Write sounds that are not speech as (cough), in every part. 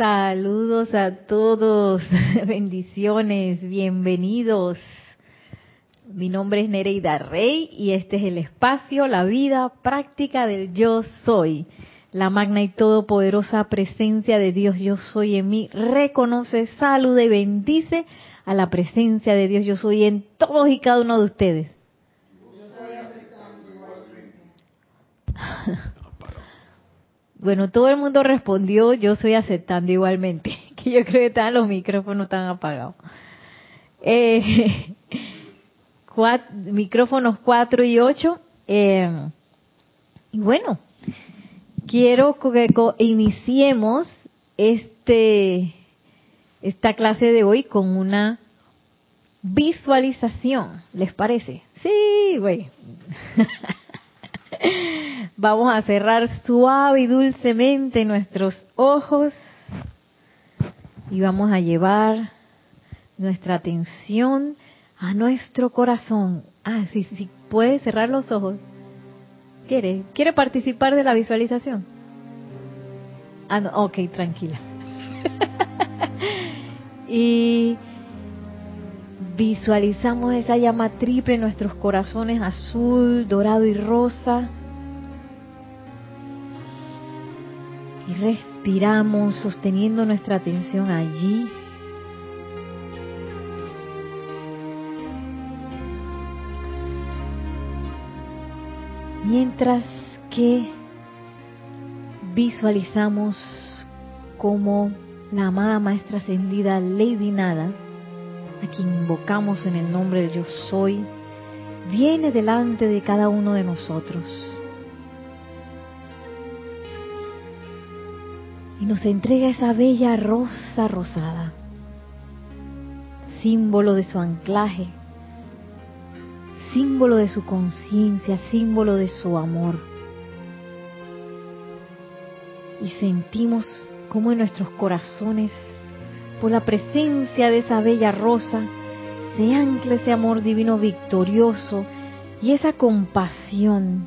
Saludos a todos, (laughs) bendiciones, bienvenidos. Mi nombre es Nereida Rey y este es el espacio, la vida práctica del yo soy. La magna y todopoderosa presencia de Dios yo soy en mí reconoce, saluda y bendice a la presencia de Dios yo soy en todos y cada uno de ustedes. (laughs) Bueno, todo el mundo respondió, yo estoy aceptando igualmente, (laughs) que yo creo que estaban los micrófonos están apagados. Eh, (laughs) micrófonos 4 y 8. Eh, y bueno, quiero que iniciemos este esta clase de hoy con una visualización, ¿les parece? Sí, güey. (laughs) Vamos a cerrar suave y dulcemente nuestros ojos y vamos a llevar nuestra atención a nuestro corazón. Ah, sí, sí, puede cerrar los ojos. ¿Quiere? ¿Quiere participar de la visualización? Ah, no, ok, tranquila. (laughs) y visualizamos esa llama triple en nuestros corazones azul, dorado y rosa Y respiramos sosteniendo nuestra atención allí. Mientras que visualizamos como la amada Maestra Ascendida Lady Nada, a quien invocamos en el nombre de Yo Soy, viene delante de cada uno de nosotros y nos entrega esa bella rosa rosada, símbolo de su anclaje, símbolo de su conciencia, símbolo de su amor. Y sentimos como en nuestros corazones, por la presencia de esa bella rosa, se ancla ese amor divino victorioso y esa compasión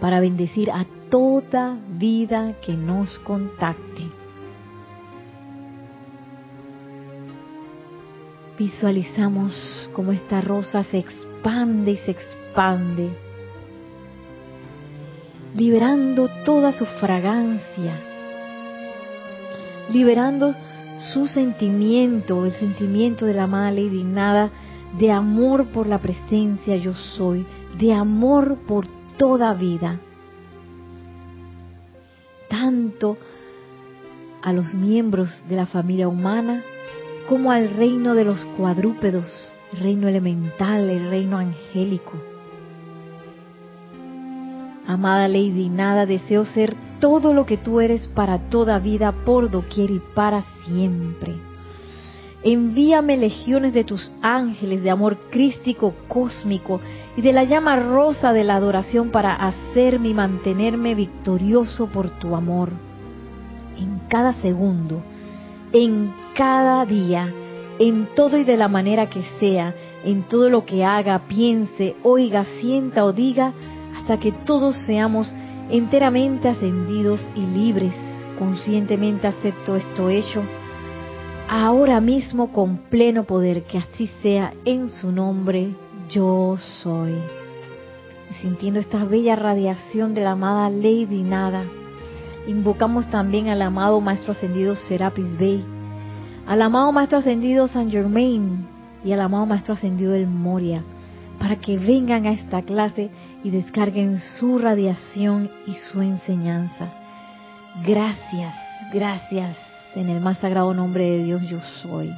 para bendecir a toda vida que nos contacte. Visualizamos cómo esta rosa se expande y se expande, liberando toda su fragancia, liberando su sentimiento, el sentimiento de la amada Lady Nada, de amor por la presencia yo soy, de amor por toda vida a los miembros de la familia humana como al reino de los cuadrúpedos, reino elemental, el reino angélico. Amada Lady, nada deseo ser todo lo que tú eres para toda vida, por doquier y para siempre. Envíame legiones de tus ángeles de amor crístico cósmico y de la llama rosa de la adoración para hacerme y mantenerme victorioso por tu amor. En cada segundo, en cada día, en todo y de la manera que sea, en todo lo que haga, piense, oiga, sienta o diga, hasta que todos seamos enteramente ascendidos y libres. Conscientemente acepto esto hecho ahora mismo con pleno poder, que así sea en su nombre, yo soy. Sintiendo esta bella radiación de la amada Lady Nada, invocamos también al amado Maestro Ascendido Serapis Bey, al amado Maestro Ascendido San Germain y al amado Maestro Ascendido El Moria, para que vengan a esta clase y descarguen su radiación y su enseñanza. Gracias, gracias en el más sagrado nombre de Dios yo soy.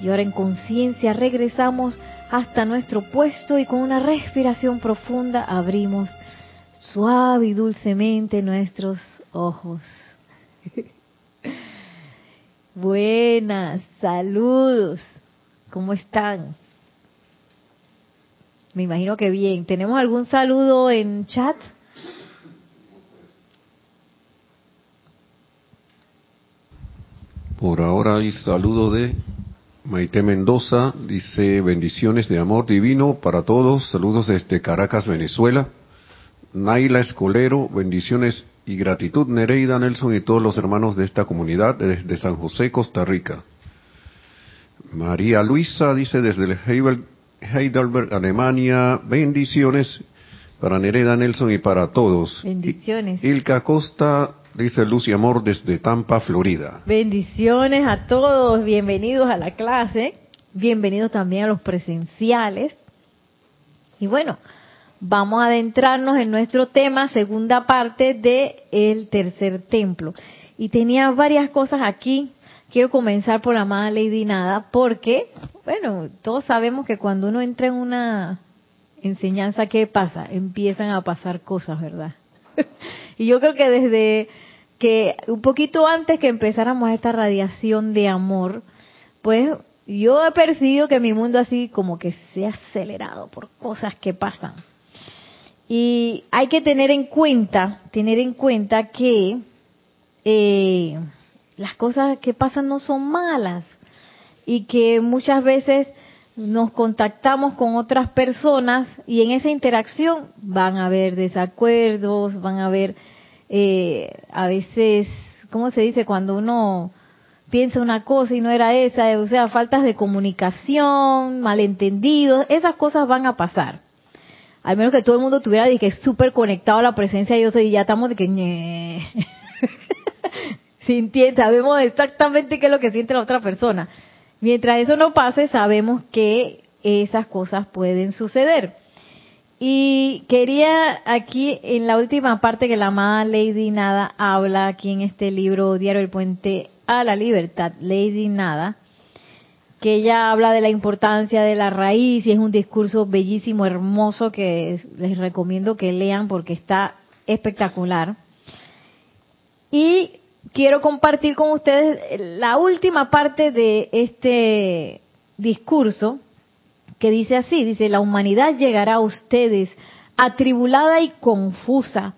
Y ahora en conciencia regresamos hasta nuestro puesto y con una respiración profunda abrimos suave y dulcemente nuestros ojos. (laughs) Buenas, saludos. ¿Cómo están? Me imagino que bien. ¿Tenemos algún saludo en chat? Por ahora hay saludo de Maite Mendoza, dice bendiciones de amor divino para todos, saludos desde Caracas, Venezuela. Naila Escolero, bendiciones y gratitud Nereida Nelson y todos los hermanos de esta comunidad desde San José, Costa Rica. María Luisa dice desde Heidelberg, Alemania, bendiciones para Nereida Nelson y para todos. Bendiciones. Ilka Costa dice luz y amor desde Tampa, Florida. Bendiciones a todos, bienvenidos a la clase, bienvenidos también a los presenciales. Y bueno, vamos a adentrarnos en nuestro tema, segunda parte de el tercer templo. Y tenía varias cosas aquí. Quiero comenzar por la amada Lady Nada, porque, bueno, todos sabemos que cuando uno entra en una enseñanza, ¿qué pasa? Empiezan a pasar cosas, ¿verdad? (laughs) y yo creo que desde que un poquito antes que empezáramos esta radiación de amor, pues yo he percibido que mi mundo así como que se ha acelerado por cosas que pasan. Y hay que tener en cuenta, tener en cuenta que eh, las cosas que pasan no son malas y que muchas veces nos contactamos con otras personas y en esa interacción van a haber desacuerdos, van a haber eh, a veces, ¿cómo se dice? Cuando uno piensa una cosa y no era esa, o sea, faltas de comunicación, malentendidos, esas cosas van a pasar al menos que todo el mundo tuviera de que súper conectado a la presencia de Dios y ya estamos de que (laughs) sintiendo, sabemos exactamente qué es lo que siente la otra persona. Mientras eso no pase, sabemos que esas cosas pueden suceder. Y quería aquí, en la última parte que la amada Lady Nada habla aquí en este libro Diario El Puente a la Libertad, Lady Nada, que ella habla de la importancia de la raíz y es un discurso bellísimo, hermoso que les recomiendo que lean porque está espectacular. Y quiero compartir con ustedes la última parte de este discurso que dice así, dice, la humanidad llegará a ustedes atribulada y confusa,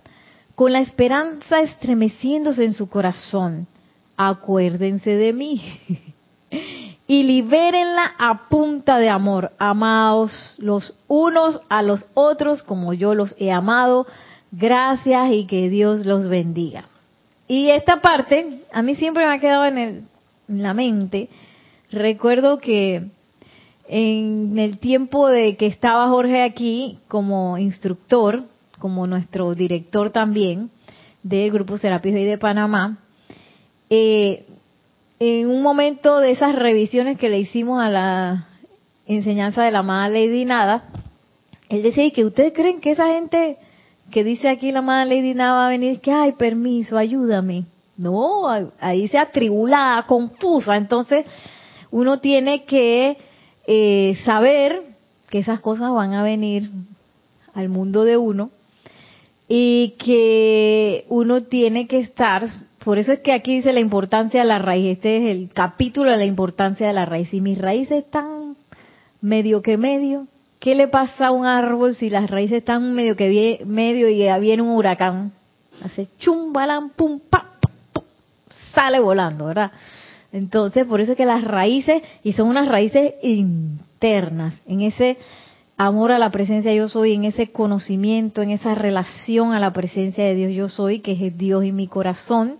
con la esperanza estremeciéndose en su corazón. Acuérdense de mí. (laughs) y libérenla a punta de amor, amados los unos a los otros como yo los he amado. Gracias y que Dios los bendiga. Y esta parte a mí siempre me ha quedado en, el, la mente. Recuerdo que en el tiempo de que estaba Jorge aquí como instructor, como nuestro director también del Grupo Serapis y de Panamá, eh, en un momento de esas revisiones que le hicimos a la enseñanza de la amada Lady Nada, él decía que ustedes creen que esa gente que dice aquí la amada Lady Nada va a venir que, ay, permiso, ayúdame. No, ahí se atribulada, confusa. Entonces, uno tiene que eh, saber que esas cosas van a venir al mundo de uno y que uno tiene que estar por eso es que aquí dice la importancia de la raíz. Este es el capítulo de la importancia de la raíz. Si mis raíces están medio que medio, ¿qué le pasa a un árbol si las raíces están medio que medio y viene un huracán? Hace chum, balán, pum, pa, sale volando, ¿verdad? Entonces, por eso es que las raíces, y son unas raíces internas, en ese amor a la presencia de yo soy, en ese conocimiento, en esa relación a la presencia de Dios yo soy, que es Dios en mi corazón,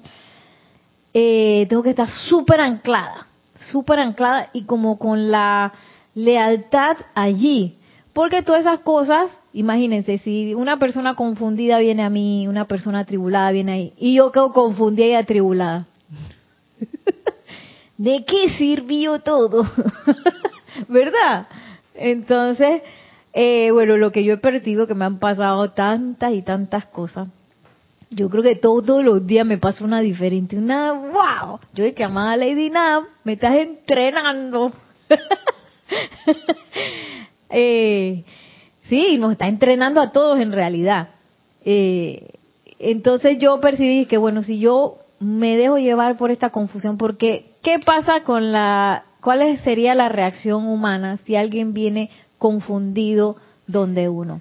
eh, tengo que estar súper anclada, súper anclada y como con la lealtad allí. Porque todas esas cosas, imagínense, si una persona confundida viene a mí, una persona atribulada viene ahí, y yo quedo confundida y atribulada. (laughs) ¿De qué sirvió todo? (laughs) ¿Verdad? Entonces, eh, bueno, lo que yo he perdido, que me han pasado tantas y tantas cosas, yo creo que todos los días me pasa una diferente. Una, wow. Yo de que amada Lady Nam, me estás entrenando. (laughs) eh, sí, nos está entrenando a todos en realidad. Eh, entonces yo percibí que, bueno, si yo me dejo llevar por esta confusión, porque ¿qué pasa con la, cuál sería la reacción humana si alguien viene confundido donde uno?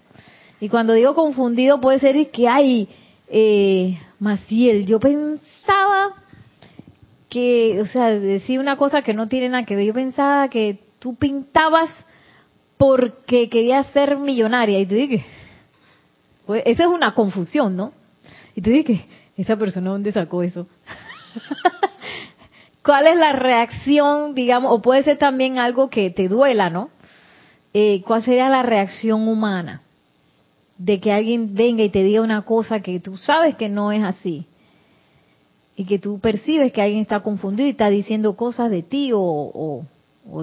Y cuando digo confundido puede ser que hay eh, Maciel, yo pensaba que, o sea, decía una cosa que no tiene nada que ver, yo pensaba que tú pintabas porque querías ser millonaria, y tú dije, pues, esa es una confusión, ¿no? Y tú dije, esa persona dónde sacó eso. (laughs) ¿Cuál es la reacción, digamos, o puede ser también algo que te duela, ¿no? Eh, ¿Cuál sería la reacción humana de que alguien venga y te diga una cosa que tú sabes que no es así? Y que tú percibes que alguien está confundido y está diciendo cosas de ti o,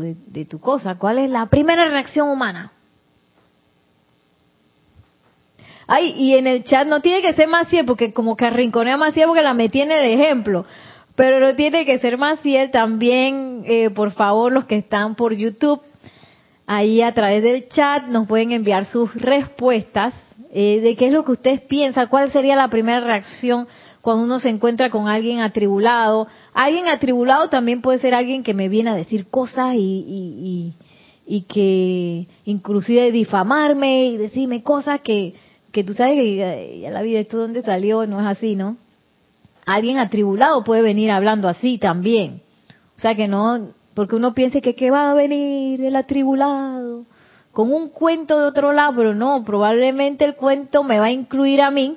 de, de tu cosa. ¿Cuál es la primera reacción humana? Ay, y en el chat no tiene que ser Maciel, porque como que arrinconea a Maciel porque la metí en el ejemplo. Pero no tiene que ser Maciel también, eh, por favor, los que están por YouTube, ahí a través del chat nos pueden enviar sus respuestas eh, de qué es lo que ustedes piensan, cuál sería la primera reacción cuando uno se encuentra con alguien atribulado. Alguien atribulado también puede ser alguien que me viene a decir cosas y, y, y, y que inclusive difamarme y decirme cosas que que tú sabes que ya la vida, esto dónde salió, no es así, ¿no? Alguien atribulado puede venir hablando así también. O sea que no, porque uno piensa que, ¿qué va a venir el atribulado con un cuento de otro lado, pero no, probablemente el cuento me va a incluir a mí.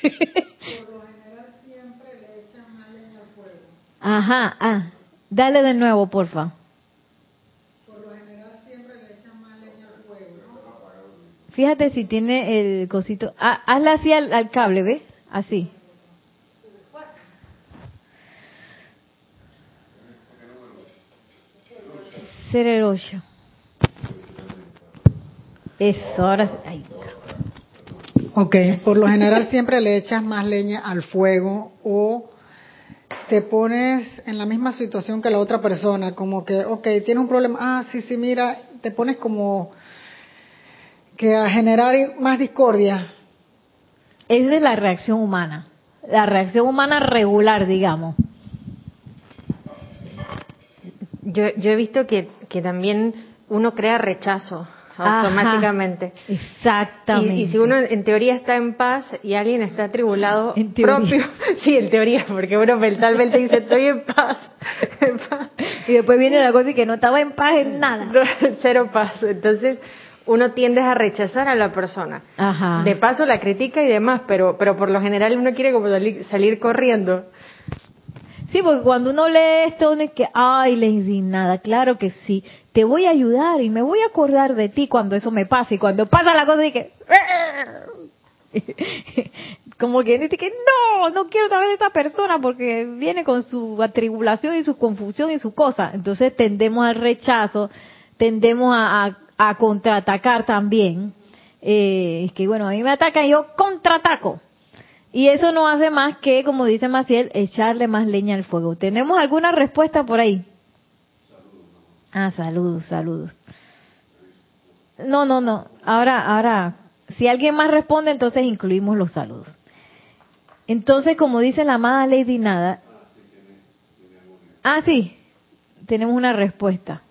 Por lo general siempre le echan más leña al fuego. Ajá, ah, dale de nuevo, porfa. Fíjate si tiene el cosito. Ah, hazle así al, cable, ¿ves? Así. Ser el 8. Eso, ahora. Ay. Ok, por lo general siempre le echas más leña al fuego o te pones en la misma situación que la otra persona, como que, ok, tiene un problema, ah, sí, sí, mira, te pones como que a generar más discordia. Esa es la reacción humana, la reacción humana regular, digamos. Yo, yo he visto que, que también uno crea rechazo automáticamente. exactamente. Y, si uno en teoría está en paz y alguien está atribulado propio, (laughs) sí, en teoría, porque uno mentalmente dice estoy (laughs) en paz, y después viene la cosa y que no estaba en paz en nada. (laughs) cero paz. Entonces, uno tiende a rechazar a la persona. De paso la critica y demás, pero, pero por lo general uno quiere como salir, corriendo. Sí, porque cuando uno lee esto, uno es que, ay, le nada, claro que sí, te voy a ayudar y me voy a acordar de ti cuando eso me pase. Y cuando pasa la cosa, y que, (laughs) como que dice que no, no quiero saber de esta persona porque viene con su atribulación y su confusión y su cosa. Entonces tendemos al rechazo, tendemos a, a contraatacar también. Eh, que bueno, a mí me atacan y yo contraataco. Y eso no hace más que, como dice Maciel, echarle más leña al fuego. ¿Tenemos alguna respuesta por ahí? Ah, saludos, saludos. No, no, no. Ahora, ahora, si alguien más responde, entonces incluimos los saludos. Entonces, como dice la amada Lady Nada. Ah, sí, tenemos una respuesta.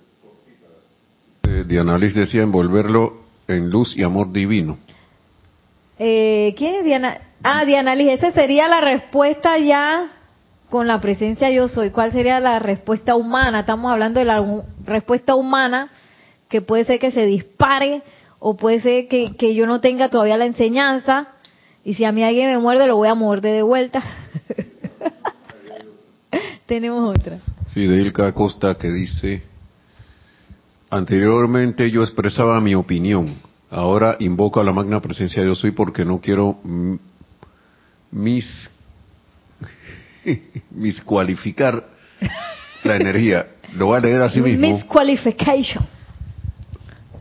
Diana Liz decía envolverlo en luz y amor divino. Eh, ¿Quién es Diana? Ah, Diana Liz, esa sería la respuesta ya con la presencia yo soy. ¿Cuál sería la respuesta humana? Estamos hablando de la respuesta humana que puede ser que se dispare o puede ser que, que yo no tenga todavía la enseñanza y si a mí alguien me muerde lo voy a morder de vuelta. (laughs) Tenemos otra. Sí, de Ilka Acosta que dice, Anteriormente yo expresaba mi opinión. Ahora invoco a la magna presencia de Dios soy porque no quiero mis (laughs) miscualificar la energía. Lo voy a leer así mismo. Misqualification.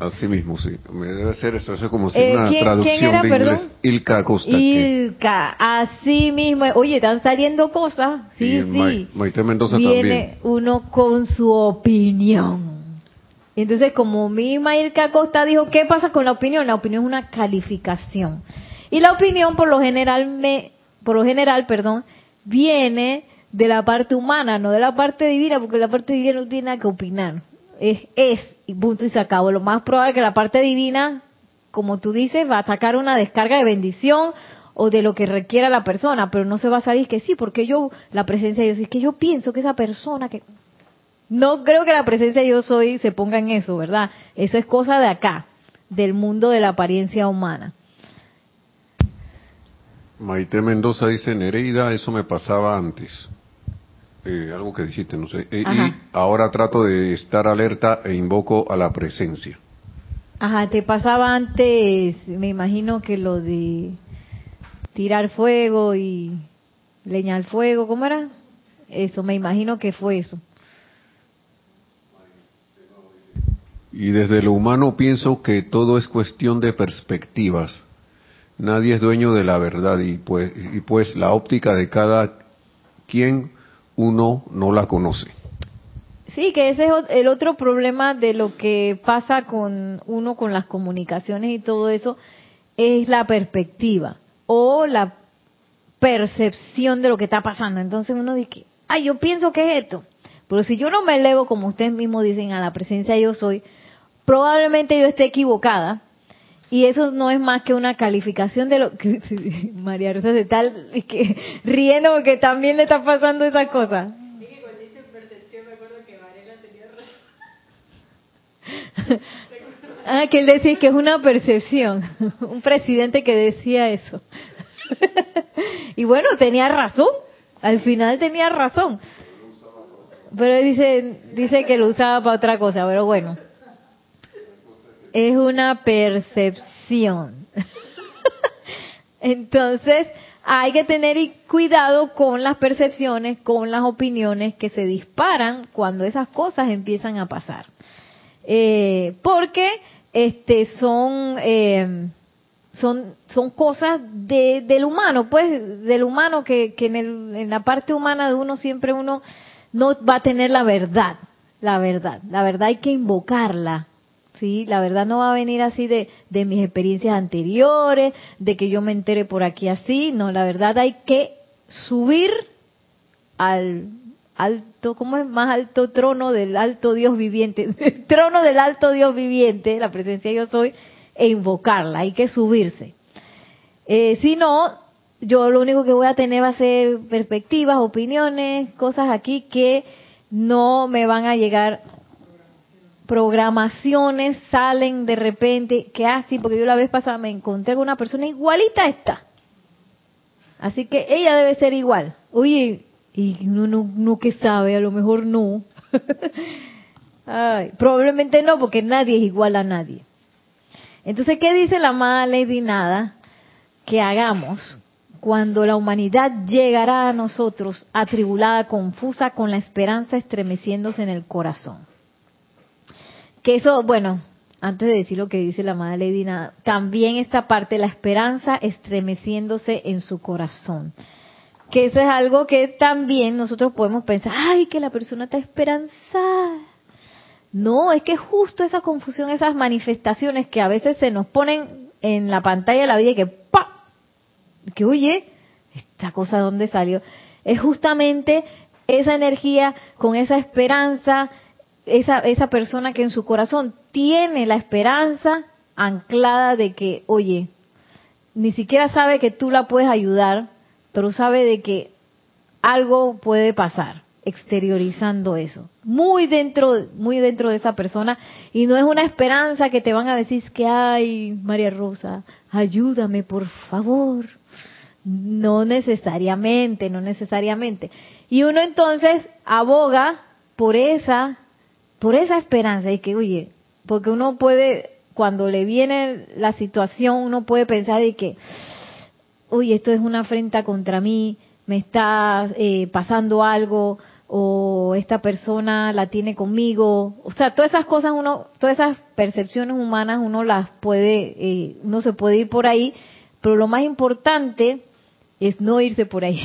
Así mismo, sí. Me debe ser eso, eso es como si eh, una traducción de inglés. Ilka Acosta. Ilka, así mismo. Oye, están saliendo cosas. Sí, sí. Maite Mendoza Viene uno con su opinión. Entonces, como misma Ilka Costa dijo, ¿qué pasa con la opinión? La opinión es una calificación. Y la opinión, por lo general, me, por lo general, perdón, viene de la parte humana, no de la parte divina, porque la parte divina no tiene nada que opinar. Es, es, y punto y se acabó. Lo más probable es que la parte divina, como tú dices, va a sacar una descarga de bendición o de lo que requiera la persona, pero no se va a salir que sí, porque yo, la presencia de Dios, es que yo pienso que esa persona que no creo que la presencia de yo soy se ponga en eso, ¿verdad? Eso es cosa de acá, del mundo de la apariencia humana. Maite Mendoza dice, Nereida, eso me pasaba antes. Eh, algo que dijiste, no sé. Eh, y ahora trato de estar alerta e invoco a la presencia. Ajá, te pasaba antes, me imagino que lo de tirar fuego y leña al fuego, ¿cómo era? Eso, me imagino que fue eso. Y desde lo humano pienso que todo es cuestión de perspectivas. Nadie es dueño de la verdad y pues, y pues la óptica de cada quien uno no la conoce. Sí, que ese es el otro problema de lo que pasa con uno con las comunicaciones y todo eso, es la perspectiva o la percepción de lo que está pasando. Entonces uno dice, ay, yo pienso que es esto. Pero si yo no me elevo, como ustedes mismos dicen, a la presencia yo soy, probablemente yo esté equivocada. Y eso no es más que una calificación de lo que (laughs) María Rosa de tal que riendo porque también le está pasando esa cosa. (laughs) ah, que él decía que es una percepción. (laughs) Un presidente que decía eso. y bueno, tenía razón. Al final tenía razón. Pero dice, dice que lo usaba para otra cosa, pero bueno. Es una percepción. (laughs) Entonces, hay que tener cuidado con las percepciones, con las opiniones que se disparan cuando esas cosas empiezan a pasar. Eh, porque este son eh, son son cosas de, del humano, pues del humano que, que en, el, en la parte humana de uno siempre uno no va a tener la verdad, la verdad, la verdad hay que invocarla, sí, la verdad no va a venir así de, mis experiencias anteriores, de que yo me entere por aquí así, no, la verdad hay que subir al alto, ¿cómo es? Más alto trono del alto Dios viviente, (laughs) trono del alto Dios viviente, la presencia yo soy, e invocarla, hay que subirse. Eh, si no, yo lo único que voy a tener va a ser perspectivas, opiniones, cosas aquí que no me van a llegar programaciones salen de repente, que así, porque yo la vez pasada me encontré con una persona igualita a esta. Así que ella debe ser igual. Oye, y no, no, no que sabe, a lo mejor no. (laughs) Ay, probablemente no, porque nadie es igual a nadie. Entonces, ¿qué dice la amada Lady Nada? Que hagamos cuando la humanidad llegará a nosotros atribulada, confusa, con la esperanza estremeciéndose en el corazón. Que eso, bueno, antes de decir lo que dice la amada Lady también esta parte, la esperanza estremeciéndose en su corazón que eso es algo que también nosotros podemos pensar, ay, que la persona está esperanzada. No, es que justo esa confusión, esas manifestaciones que a veces se nos ponen en la pantalla de la vida y que ¡pa! Que oye, esta cosa de dónde salió, es justamente esa energía con esa esperanza, esa, esa persona que en su corazón tiene la esperanza anclada de que, oye, ni siquiera sabe que tú la puedes ayudar, pero sabe de que algo puede pasar exteriorizando eso, muy dentro, muy dentro de esa persona, y no es una esperanza que te van a decir que, ay, María Rosa, ayúdame por favor. No necesariamente, no necesariamente. Y uno entonces aboga por esa, por esa esperanza, y que, oye, porque uno puede, cuando le viene la situación, uno puede pensar de que, uy, esto es una afrenta contra mí, me está eh, pasando algo, o esta persona la tiene conmigo, o sea, todas esas cosas uno, todas esas percepciones humanas uno las puede, eh, no se puede ir por ahí, pero lo más importante es no irse por ahí,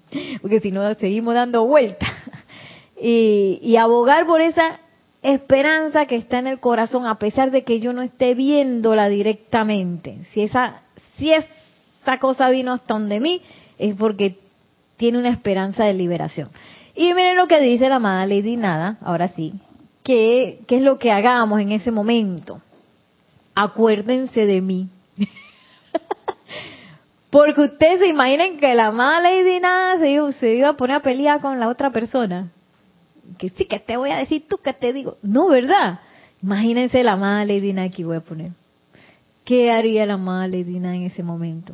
(laughs) porque si no seguimos dando vueltas (laughs) y, y abogar por esa esperanza que está en el corazón a pesar de que yo no esté viéndola directamente. Si esa, si es esta cosa vino hasta donde mí, es porque tiene una esperanza de liberación. Y miren lo que dice la amada Lady Nada, ahora sí, que, es lo que hagamos en ese momento. Acuérdense de mí. (laughs) Porque ustedes se imaginen que la amada Lady Nada se se iba a poner a pelear con la otra persona. Que sí, que te voy a decir tú que te digo. No, ¿verdad? Imagínense la amada Lady que voy a poner. ¿Qué haría la amada Lady en ese momento?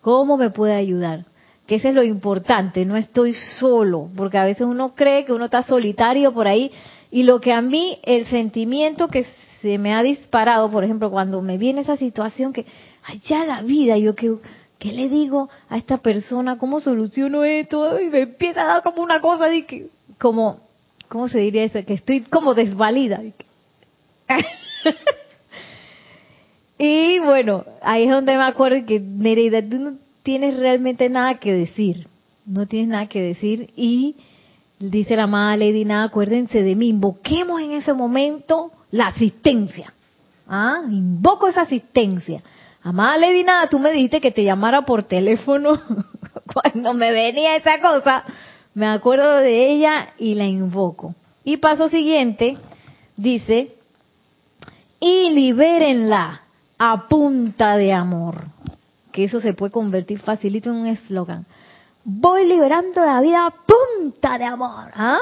¿Cómo me puede ayudar? Que eso es lo importante, no estoy solo, porque a veces uno cree que uno está solitario por ahí y lo que a mí, el sentimiento que se me ha disparado, por ejemplo, cuando me viene esa situación que, ya la vida, yo que, ¿qué le digo a esta persona? ¿Cómo soluciono esto? Y me empieza a dar como una cosa de que, como, ¿cómo se diría eso? Que estoy como desvalida. (laughs) y bueno, ahí es donde me acuerdo que Nereida, tú no tienes realmente nada que decir. No tienes nada que decir y dice la amada Lady Nada, acuérdense de mí, invoquemos en ese momento la asistencia. ¿Ah? Invoco esa asistencia. Amada Lady Nada, tú me dijiste que te llamara por teléfono (laughs) cuando me venía esa cosa. Me acuerdo de ella y la invoco. Y paso siguiente, dice, y libérenla a punta de amor. Que eso se puede convertir facilito en un eslogan. Voy liberando la vida a punta de amor. ¿ah?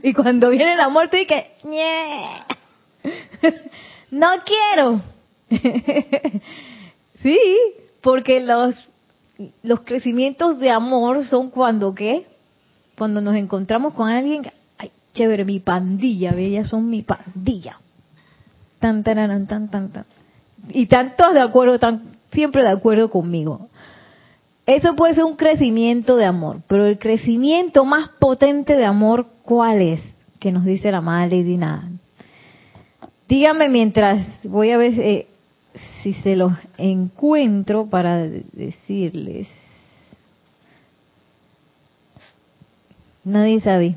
Y cuando viene el amor, tú dices, no quiero. (laughs) sí, porque los, los crecimientos de amor son cuando, ¿qué? Cuando nos encontramos con alguien, ay, chévere, mi pandilla, ellas son mi pandilla. Tan, tan, tan, tan, tan. Y están todos de acuerdo, están siempre de acuerdo conmigo. Eso puede ser un crecimiento de amor, pero el crecimiento más potente de amor, ¿cuál es? Que nos dice la madre Lady Nada. Dígame mientras voy a ver eh, si se los encuentro para decirles. Nadie sabe.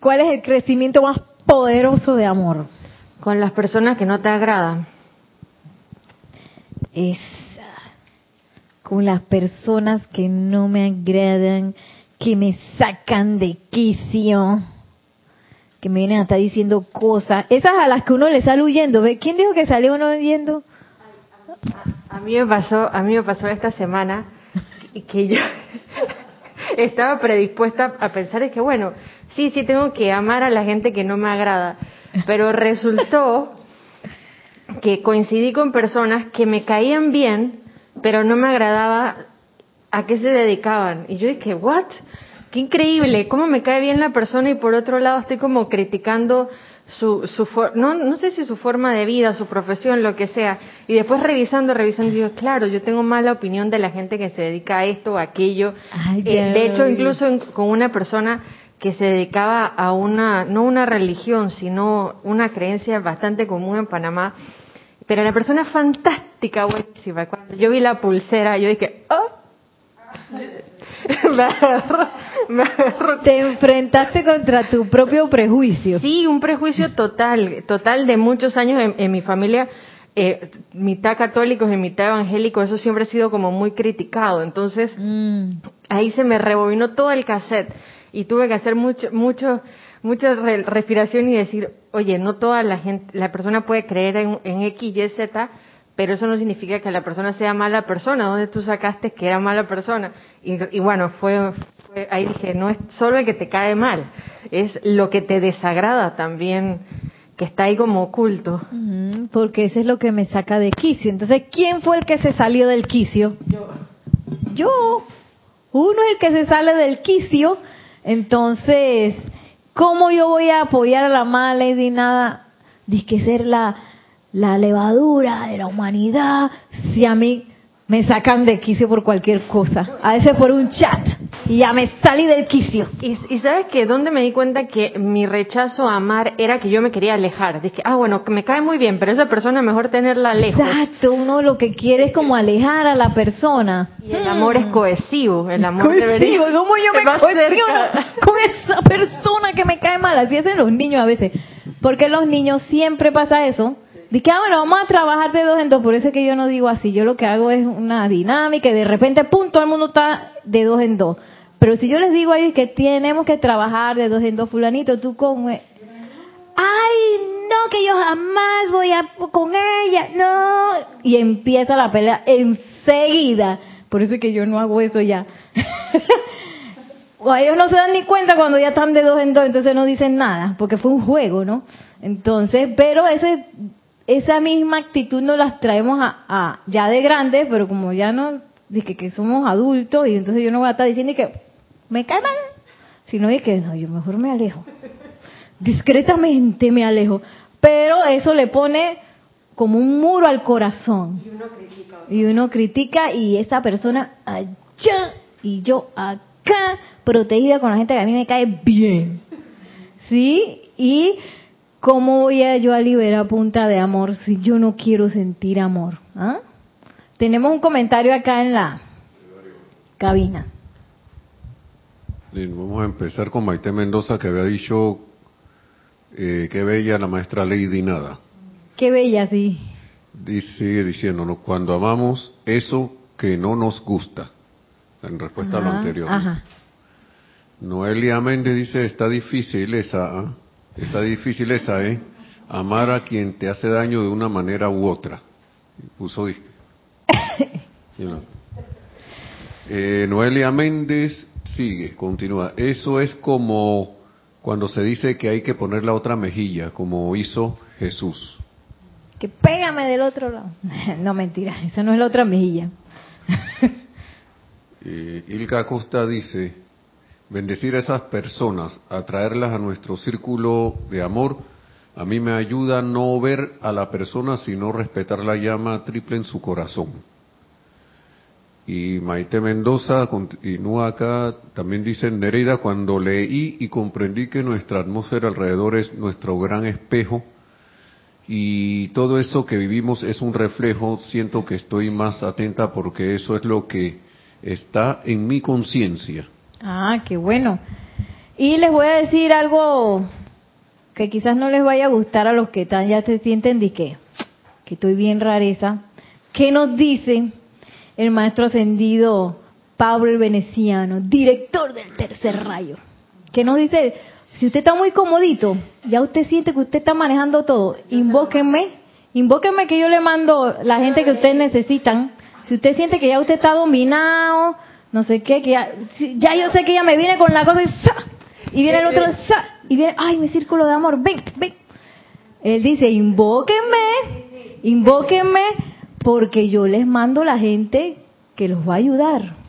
¿Cuál es el crecimiento más poderoso de amor? Con las personas que no te agradan. Esa. Con las personas que no me agradan, que me sacan de quicio, que me vienen a estar diciendo cosas. Esas a las que uno le sale huyendo. ¿Ve? ¿Quién dijo que salió uno huyendo? A, mí me pasó, a mí me pasó esta semana que yo (laughs) estaba predispuesta a pensar es que bueno, sí, sí tengo que amar a la gente que no me agrada, pero resultó que coincidí con personas que me caían bien, pero no me agradaba a qué se dedicaban. Y yo dije, ¿what? Qué increíble, cómo me cae bien la persona y por otro lado estoy como criticando su, su no, no sé si su forma de vida, su profesión, lo que sea. Y después revisando, revisando, digo, claro, yo tengo mala opinión de la gente que se dedica a esto o aquello. Eh, de hecho, incluso con una persona que se dedicaba a una, no una religión, sino una creencia bastante común en Panamá. Pero la persona es fantástica, buenísima. Cuando yo vi la pulsera, yo dije, ¡oh! (laughs) me Te enfrentaste contra tu propio prejuicio. Sí, un prejuicio total, total de muchos años en, mi familia. Eh, mitad católicos y mitad evangélicos, eso siempre ha sido como muy criticado. Entonces, mm. ahí se me rebobinó todo el cassette y tuve que hacer mucho, mucho, mucha respiración y decir, oye, no toda la gente, la persona puede creer en, en X, Y, Z, pero eso no significa que la persona sea mala persona. ¿Dónde tú sacaste que era mala persona? Y, bueno, fue, ahí dije, no es solo el que te cae mal, es lo que te desagrada también, que está ahí como oculto. porque eso es lo que me saca de quicio. Entonces, ¿quién fue el que se salió del quicio? Yo. Yo. Uno es el que se sale del quicio. Entonces, ¿cómo yo voy a apoyar a la mala y nada? Dice que ser la la levadura de la humanidad, si a mí me sacan de quicio por cualquier cosa, a veces por un chat, y ya me salí del quicio. Y, sabes que dónde me di cuenta que mi rechazo a amar era que yo me quería alejar. Dije, ah, bueno, me cae muy bien, pero esa persona mejor tenerla lejos. Exacto, uno lo que quiere es como alejar a la persona. Y el amor es cohesivo, el amor cohesivo. debería... ¿Cómo yo me cohesiono con esa persona que me cae mal? Así hacen los niños a veces. Porque los niños siempre pasa eso Dice, ah, bueno, vamos a trabajar de dos en dos. Por eso es que yo no digo así. Yo lo que hago es una dinámica y de repente, pum, todo el mundo está de dos en dos. Pero si yo les digo ahí que tenemos que trabajar de dos en dos, fulanito, tú con... Eh, Ay, no, que yo jamás voy a con ella, no. Y empieza la pelea enseguida. Por eso es que yo no hago eso ya. o (laughs) ellos no se dan ni cuenta cuando ya están de dos en dos, entonces no dicen nada, porque fue un juego, ¿no? Entonces, pero ese esa misma actitud nos las traemos a, ya de grandes, pero como ya no, dije que somos adultos y entonces yo no voy a estar diciendo que me cae mal, sino que no, yo mejor me alejo. Discretamente me alejo. Pero eso le pone como un muro al corazón. Y uno critica. Y uno critica y esa persona allá y yo acá, protegida con la gente que a mí me cae bien. ¿Sí? Y ¿cómo voy a yo a liberar punta de amor si yo no quiero sentir amor? ¿Ah? Tenemos un comentario acá en la cabina. vamos a empezar con Maite Mendoza que había dicho eh, qué bella la maestra Lady Nada. Qué bella, sí. Dice, diciéndonos, cuando amamos eso que no nos gusta, en respuesta a lo anterior. Ajá. Noelia Méndez dice, está difícil esa, ¿ah? Está difícil esa, ¿eh? Amar a quien te hace daño de una manera u otra. Puso (coughs) eh, Noelia Méndez sigue, continúa. Eso es como cuando se dice que hay que poner la otra mejilla, como hizo Jesús. Que pégame del otro lado. (laughs) No, mentira, esa no es la otra mejilla. Eh, Ilka Costa dice, bendecir a esas personas, atraerlas a nuestro círculo de amor, a mí me ayuda no ver a la persona, sino respetar la llama triple en su corazón. Y Maite Mendoza continúa acá, también dice Nereida, cuando leí y comprendí que nuestra atmósfera alrededor es nuestro gran espejo y todo eso que vivimos es un reflejo, siento que estoy más atenta porque eso es lo que está en mi conciencia. Ah, qué bueno. Y les voy a decir algo que quizás no les vaya a gustar a los que están, ya se sienten de que, que estoy bien rareza. ¿Qué nos dicen el maestro ascendido Pablo el Veneciano, director del tercer rayo, que nos dice, si usted está muy comodito, ya usted siente que usted está manejando todo, invóquenme, invóquenme que yo le mando la gente que ustedes necesitan. Si usted siente que ya usted está dominado, no sé qué, que ya, ya yo sé que ya me viene con la cosa y, y viene el otro y viene, ay, mi círculo de amor, ven, ven. Él dice, invóquenme, invóquenme porque yo les mando la gente que los va a ayudar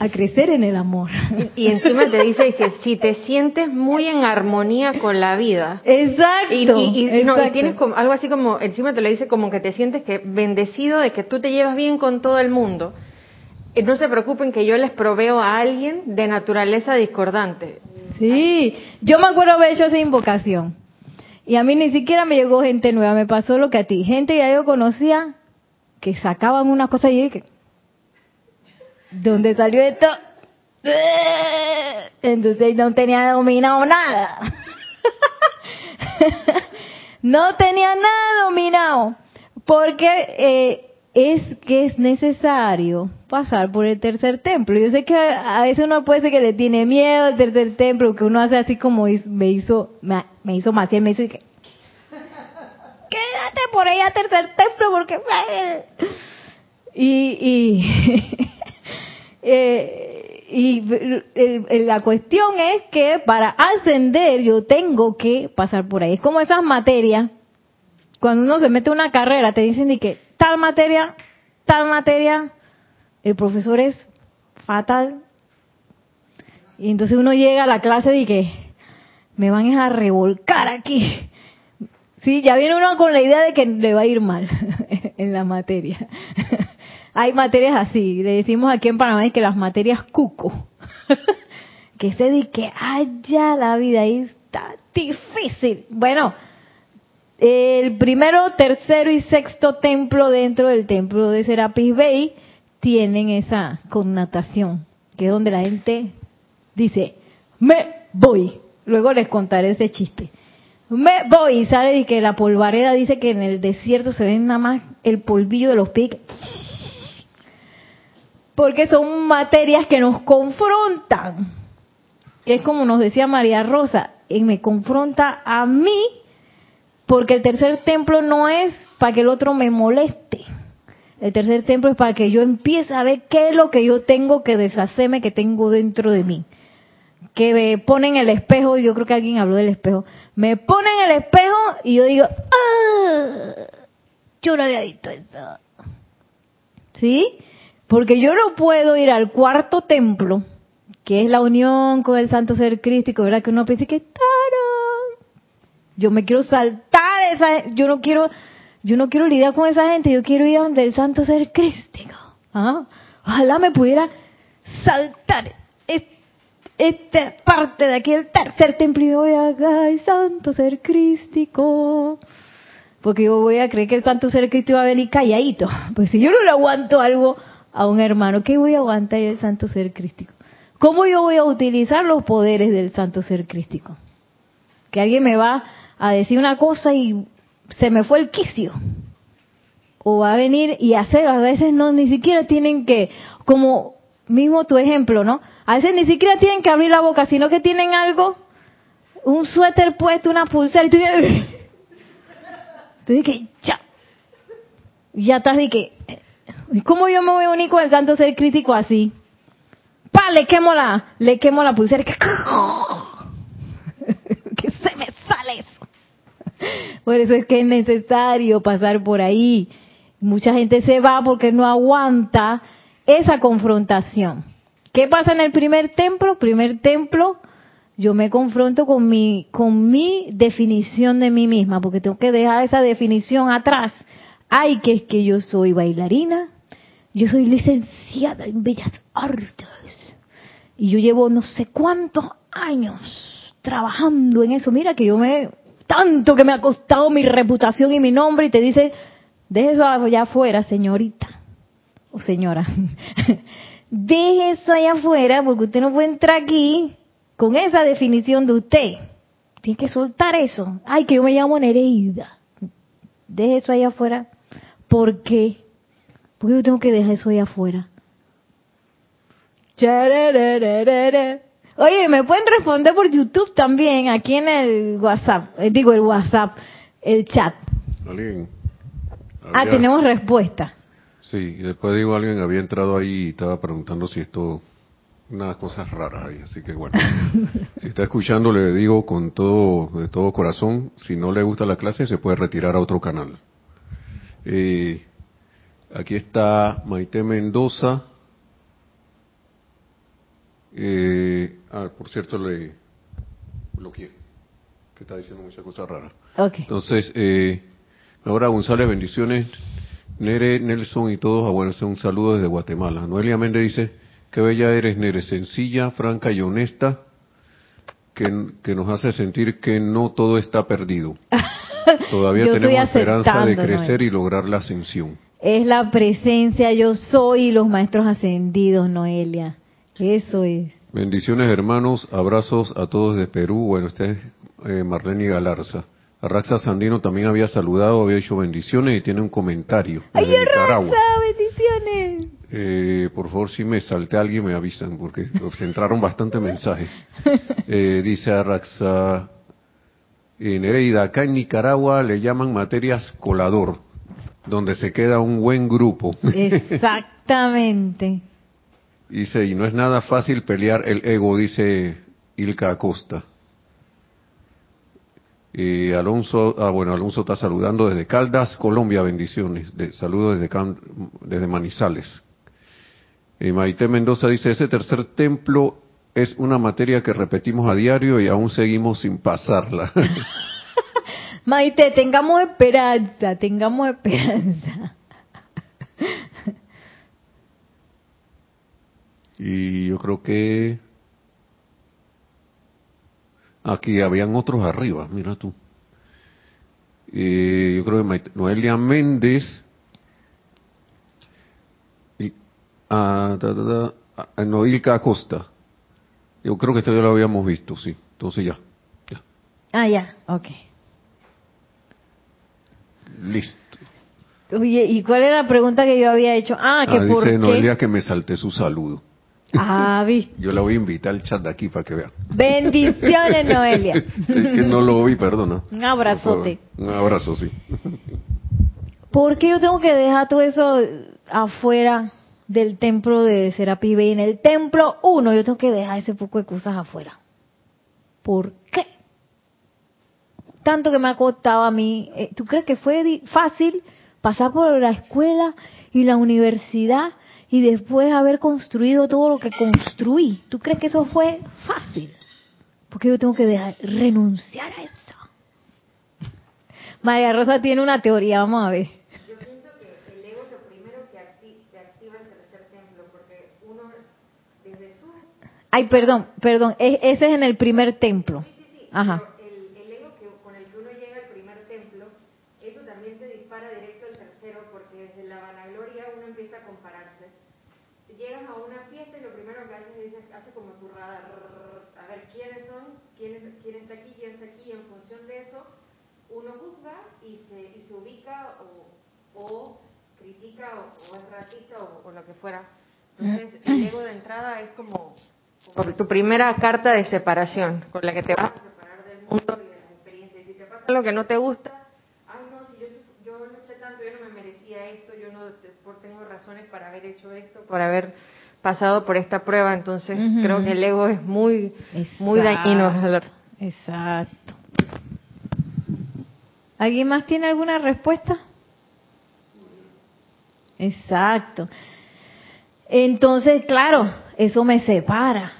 a crecer en el amor. Y, encima te dice que si te sientes muy en armonía con la vida. Exacto. Y, tienes como, algo así como, encima te lo dice como que te sientes que bendecido de que tú te llevas bien con todo el mundo. No se preocupen que yo les proveo a alguien de naturaleza discordante. Sí, yo me acuerdo haber hecho esa invocación. Y a mí ni siquiera me llegó gente nueva, me pasó lo que a ti. Gente ya yo conocía, que sacaban una cosa y dije, ¿dónde salió esto? (laughs) Entonces no tenía dominado nada. (laughs) no tenía nada dominado. Porque eh, es que es necesario pasar por el tercer templo. Yo sé que a veces uno puede ser que le tiene miedo al tercer templo, que uno hace así como me hizo, me, hizo Maciel, me hizo y (laughs) quédate por ahí a tercer templo porque (laughs) y y (laughs) eh, y eh, la cuestión es que para ascender yo tengo que pasar por ahí es como esas materias cuando uno se mete a una carrera te dicen de que tal materia tal materia el profesor es fatal y entonces uno llega a la clase y que me van a revolcar aquí Sí, ya viene uno con la idea de que le va a ir mal (laughs) en la materia. (laughs) Hay materias así, le decimos aquí en Panamá que las materias cuco, (laughs) que se di que haya la vida ahí está difícil. Bueno, el primero, tercero y sexto templo dentro del templo de Serapis Bay tienen esa connotación, que es donde la gente dice, me voy. Luego les contaré ese chiste. Me voy, y sale y que la polvareda dice que en el desierto se ven nada más el polvillo de los pies. Porque son materias que nos confrontan. Que es como nos decía María Rosa, y me confronta a mí porque el tercer templo no es para que el otro me moleste. El tercer templo es para que yo empiece a ver qué es lo que yo tengo que deshacerme, que tengo dentro de mí que me ponen el espejo, yo creo que alguien habló del espejo, me ponen el espejo y yo digo, ah", yo no había visto eso. ¿Sí? Porque yo no puedo ir al cuarto templo, que es la unión con el santo ser crístico, ¿verdad? Que uno piensa que ¡tarán! Yo me quiero saltar esa, yo no quiero, yo no quiero lidiar con esa gente, yo quiero ir a donde el santo ser crístico. ¿Ah? Ojalá me pudiera saltar esta parte de aquí, el tercer templo, y voy acá, el santo ser crístico. Porque yo voy a creer que el santo ser crístico va a venir calladito. Pues si yo no le aguanto algo a un hermano, ¿qué voy a aguantar el santo ser crístico? ¿Cómo yo voy a utilizar los poderes del santo ser crístico? Que alguien me va a decir una cosa y se me fue el quicio. O va a venir y hacer, a veces no, ni siquiera tienen que, como mismo tu ejemplo, ¿no? A veces ni siquiera tienen que abrir la boca, sino que tienen algo, un suéter puesto, una pulsera, y tú dices, (laughs) que ya, ya estás de que, ¿cómo yo me voy a unir con ser crítico así? Pa, le quemo la, le quemo la pulsera, que, que (laughs) se me sale eso. Por eso es que es necesario pasar por ahí. Mucha gente se va porque no aguanta esa confrontación. ¿Qué pasa en el primer templo? Primer templo, yo me confronto con mi, con mi definición de mí misma, porque tengo que dejar esa definición atrás. Ay, que es que yo soy bailarina, yo soy licenciada en bellas artes, y yo llevo no sé cuántos años trabajando en eso. Mira que yo me, tanto que me ha costado mi reputación y mi nombre, y te dice, deje eso allá afuera, señorita señora, (laughs) deje eso allá afuera porque usted no puede entrar aquí con esa definición de usted. Tiene que soltar eso. Ay, que yo me llamo Nereida. Deje eso allá afuera. ¿Por qué? Porque yo tengo que dejar eso allá afuera. Oye, me pueden responder por YouTube también, aquí en el WhatsApp. Eh, digo, el WhatsApp, el chat. Ah, tenemos respuesta. Sí, y después digo, alguien había entrado ahí y estaba preguntando si esto, unas cosas raras ahí, así que bueno, (laughs) si está escuchando le digo con todo, de todo corazón, si no le gusta la clase se puede retirar a otro canal. Eh, aquí está Maite Mendoza, eh, ah, por cierto le bloqueé, que está diciendo muchas cosas raras. Entonces, eh, ahora González, bendiciones Nere, Nelson y todos, ah, bueno, un saludo desde Guatemala. Noelia Méndez dice, qué bella eres, Nere, sencilla, franca y honesta, que, que nos hace sentir que no todo está perdido. (laughs) Todavía tenemos esperanza de crecer y lograr la ascensión. Es la presencia, yo soy los maestros ascendidos, Noelia. Eso es. Bendiciones, hermanos, abrazos a todos de Perú. Bueno, usted es eh, Marlene Galarza. Raxa Sandino también había saludado, había hecho bendiciones y tiene un comentario. ¡Ay, Raxa, bendiciones! Eh, por favor, si me salte alguien, me avisan, porque se entraron bastantes mensajes. (laughs) Eh, dice Arraxa, en Hereida, acá en Nicaragua le llaman materias colador, donde se queda un buen grupo. Exactamente. (laughs) dice, y no es nada fácil pelear el ego, dice Ilka Acosta. Eh, Alonso, ah, bueno, Alonso está saludando desde Caldas, Colombia, bendiciones. De, saludos desde, desde Manizales. Eh, Maite Mendoza dice, ese tercer templo es una materia que repetimos a diario y aún seguimos sin pasarla. (laughs) Maite, tengamos esperanza, tengamos esperanza. Y yo creo que Aquí habían otros arriba, mira tú. Eh, yo creo que Noelia Méndez, y, ah, ah, Noilka Acosta. Yo creo que esto ya lo habíamos visto, sí. Entonces ya. Ah, ya, ok. Listo. Oye, ¿y cuál era la pregunta que yo había hecho? Ah, que ah, por dice Noelia que me salté su saludo. Ah, vi. Yo la voy a invitar al chat de aquí para que vea. Bendiciones, (laughs) Noelia. es que no lo vi, perdona. Un abrazote. Un abrazo, sí. ¿Por qué yo tengo que dejar todo eso afuera del templo de Serapis Bay? En el templo uno yo tengo que dejar ese poco de cosas afuera. ¿Por qué? Tanto que me ha costado a mí. Eh, ¿Tú crees que fue fácil pasar por la escuela y la universidad y después haber construido todo lo que construí. ¿Tú crees que eso fue fácil? Porque yo tengo que dejar, renunciar a eso. María Rosa tiene una teoría, vamos a ver. Yo pienso que el ego es lo primero que, acti- que activa el tercer templo, porque uno desde su... Ay, perdón, perdón, e- ese es en el primer templo. Sí, sí, sí, Ajá. pero el, el ego que, con el que uno llega al primer templo, eso dispara directo al tercero, porque desde la vanagloria uno empieza a compararse. Llegas a una fiesta y lo primero que haces es hace como tu radar, a ver quiénes son, quién, quién está aquí, quién está aquí, y en función de eso uno juzga y se, y se ubica o, o critica o, o es racista o, o lo que fuera. Entonces el ego de entrada es como, tu primera carta de separación con la que te vas a separar del mundo y de las experiencias. Y si te pasa algo que no te gusta, ay no, si yo, yo luché tanto, yo no me merecía esto, yo no te- por- tengo razones para haber hecho esto, por haber pasado por esta prueba, entonces creo que el ego es muy, muy dañino. Exacto. ¿Alguien más tiene alguna respuesta? Exacto. Entonces, claro, eso me separa.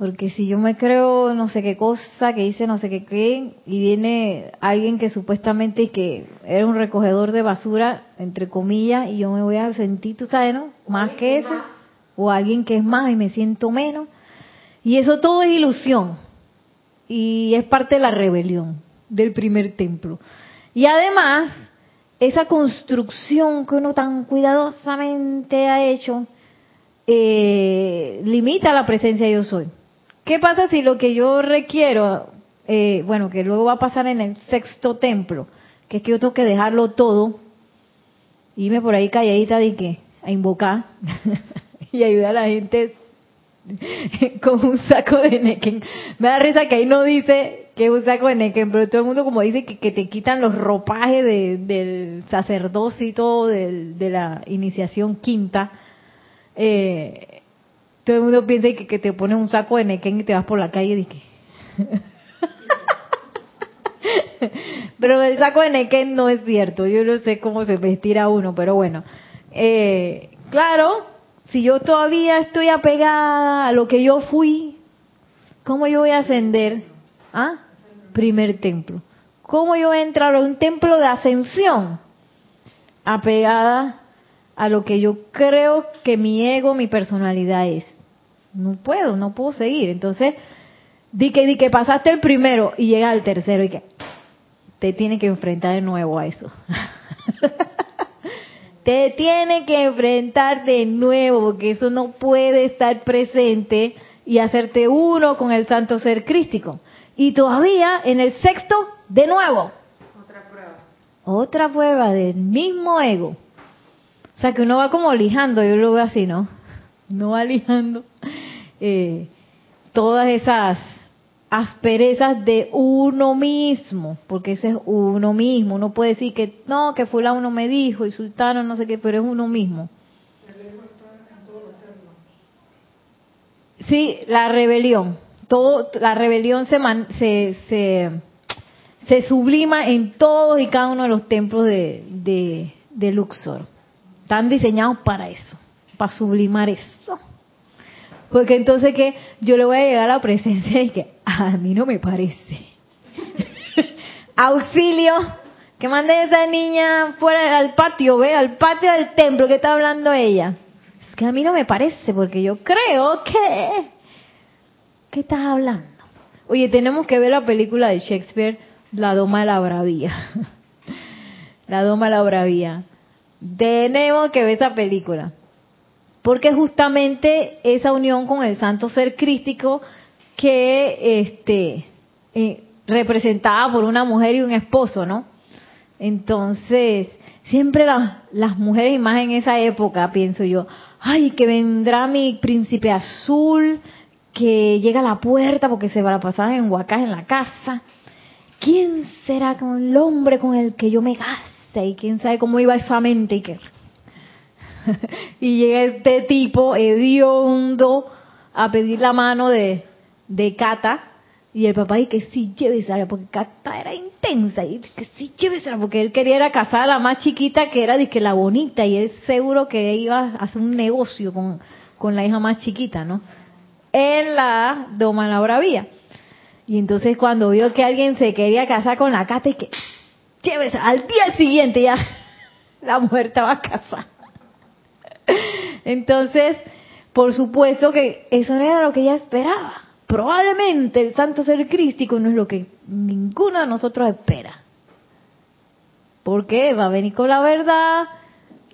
Porque si yo me creo no sé qué cosa, que hice no sé qué qué, y viene alguien que supuestamente que era un recogedor de basura, entre comillas, y yo me voy a sentir, tú sabes, ¿no? Más que eso. O alguien que es más y me siento menos. Y eso todo es ilusión. Y es parte de la rebelión del primer templo. Y además, esa construcción que uno tan cuidadosamente ha hecho, eh, limita la presencia yo soy. ¿Qué pasa si lo que yo requiero, eh, bueno, que luego va a pasar en el sexto templo, que es que yo tengo que dejarlo todo, irme por ahí calladita de que a invocar (laughs) y ayudar a la gente (laughs) con un saco de nequén. Me da risa que ahí no dice que es un saco de nequén, pero todo el mundo como dice que, que te quitan los ropajes de- del sacerdocio y todo del- de la iniciación quinta. Eh, todo el mundo piensa que, te pones un saco de nequén y te vas por la calle y (laughs) pero el saco de nequén no es cierto. Yo no sé cómo se vestirá uno, pero bueno. Eh, claro, si yo todavía estoy apegada a lo que yo fui, ¿cómo yo voy a ascender? ¿Ah? Primer templo. ¿Cómo yo voy a entrar a un templo de ascensión? Apegada a lo que yo creo que mi ego, mi personalidad es. No puedo, no puedo seguir. Entonces, di que, di que pasaste el primero y llega al tercero y que te tiene que enfrentar de nuevo a eso. (laughs) te tiene que enfrentar de nuevo porque eso no puede estar presente y hacerte uno con el santo ser crístico. Y todavía en el sexto, de nuevo, Otra prueba. otra prueba del mismo ego. O sea que uno va como lijando, yo lo veo así, ¿no? No va lijando eh, todas esas asperezas de uno mismo, porque ese es uno mismo. Uno puede decir que no, que fulano me dijo y sultano no sé qué, pero es uno mismo. Sí, la rebelión. Todo, la rebelión se, man- se, se, se sublima en todos y cada uno de los templos de, de, de Luxor. Están diseñados para eso, para sublimar eso. Porque entonces que yo le voy a llegar a la presencia y que a mí no me parece. (laughs) Auxilio, que mande a esa niña fuera al patio, ve, al patio del templo que está hablando ella. Es que a mí no me parece, porque yo creo que... ¿Qué estás hablando? Oye, tenemos que ver la película de Shakespeare, La Doma de la Bravía. (laughs) la Doma de la Bravía. Tenemos que ver esa película. Porque justamente esa unión con el santo ser crístico que este eh, representada por una mujer y un esposo, ¿no? Entonces, siempre la- las mujeres y más en esa época, pienso yo, ay, que vendrá mi príncipe azul, que llega a la puerta porque se va a pasar en Huacás en la casa. ¿Quién será con el hombre con el que yo me case? Y quién sabe cómo iba esa mente y que (laughs) y llega este tipo hediondo a pedir la mano de, de Cata Y el papá, y que sí, llévesela, porque Cata era intensa, y que sí, llévesela, porque él quería era casar a la más chiquita, que era la bonita, y él seguro que iba a hacer un negocio con, con la hija más chiquita, ¿no? En la Doma la Bravía. Y entonces cuando vio que alguien se quería casar con la Cata, y que llévesela, al día siguiente ya (laughs) la mujer estaba casada. (laughs) Entonces, por supuesto que eso no era lo que ella esperaba probablemente el santo ser crístico no es lo que ninguno de nosotros espera. Porque va a venir con la verdad,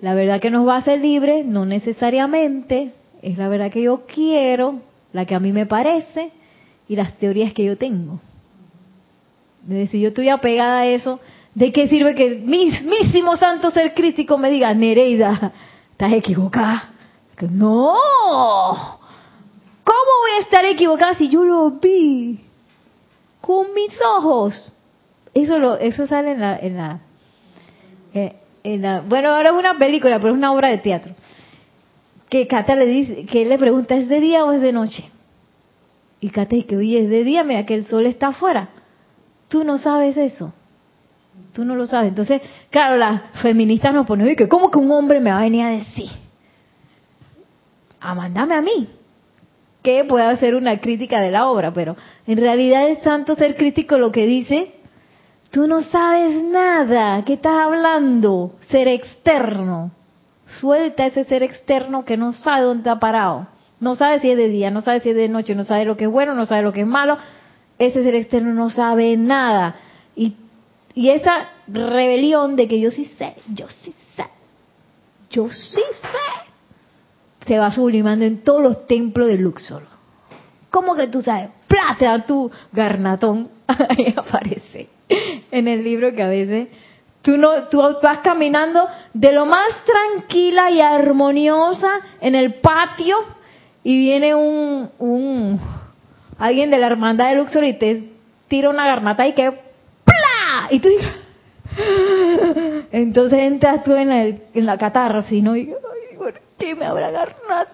la verdad que nos va a hacer libres, no necesariamente, es la verdad que yo quiero, la que a mí me parece y las teorías que yo tengo. Es decir, yo estoy apegada a eso, ¿de qué sirve que el mismísimo santo ser crístico me diga, Nereida, estás equivocada? no, ¿Cómo voy a estar equivocada si yo lo vi con mis ojos? Eso lo, eso sale en la, en la, eh, en la, bueno, ahora es una película, pero es una obra de teatro. Que Cata le dice, que él le pregunta, ¿es de día o es de noche? Y Cata dice, oye, es de día, mira que el sol está afuera. Tú no sabes eso. Tú no lo sabes. Entonces, claro, las feministas nos ponen, que ¿cómo que un hombre me va a venir a decir? A mandarme a mí que pueda ser una crítica de la obra, pero en realidad es santo ser crítico lo que dice, tú no sabes nada, ¿qué estás hablando? Ser externo. Suelta ese ser externo que no sabe dónde ha parado. No sabe si es de día, no sabe si es de noche, no sabe lo que es bueno, no sabe lo que es malo. Ese ser externo no sabe nada. Y, y esa rebelión de que yo sí sé, yo sí sé, yo sí sé, se va sublimando en todos los templos de Luxor. ¿Cómo que tú sabes? Plata tu garnatón. (laughs) Ahí aparece en el libro que a veces tú no tú vas caminando de lo más tranquila y armoniosa en el patio y viene un, un alguien de la hermandad de Luxor y te tira una garnata y que y tú dices entonces entras tú en, el, en la catarra, ¿no? Y, ¿Qué me habrá garnateado?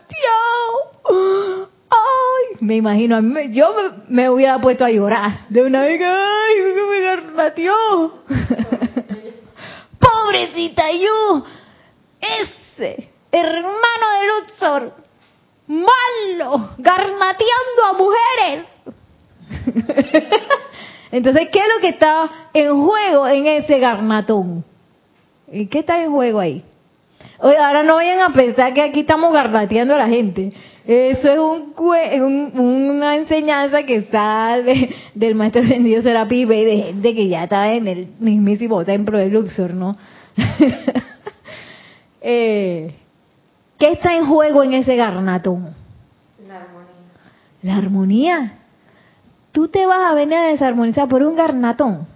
Ay, me imagino, yo me, hubiera puesto a llorar de una vez que, ay, me garnateó. (laughs) Pobrecita yo, ese hermano de Luxor, malo, garnateando a mujeres. (laughs) Entonces, ¿qué es lo que está en juego en ese garnatón? ¿Y qué está en juego ahí? Oye, ahora no vayan a pensar que aquí estamos garbateando a la gente. Eso es un, una enseñanza que está (laughs) del maestro ascendido Serapi y de gente que ya está en el mismísimo templo de Luxor, ¿no? (laughs) eh, ¿Qué está en juego en ese garnatón? La armonía. ¿La armonía? ¿Tú te vas a venir a desarmonizar por un garnatón?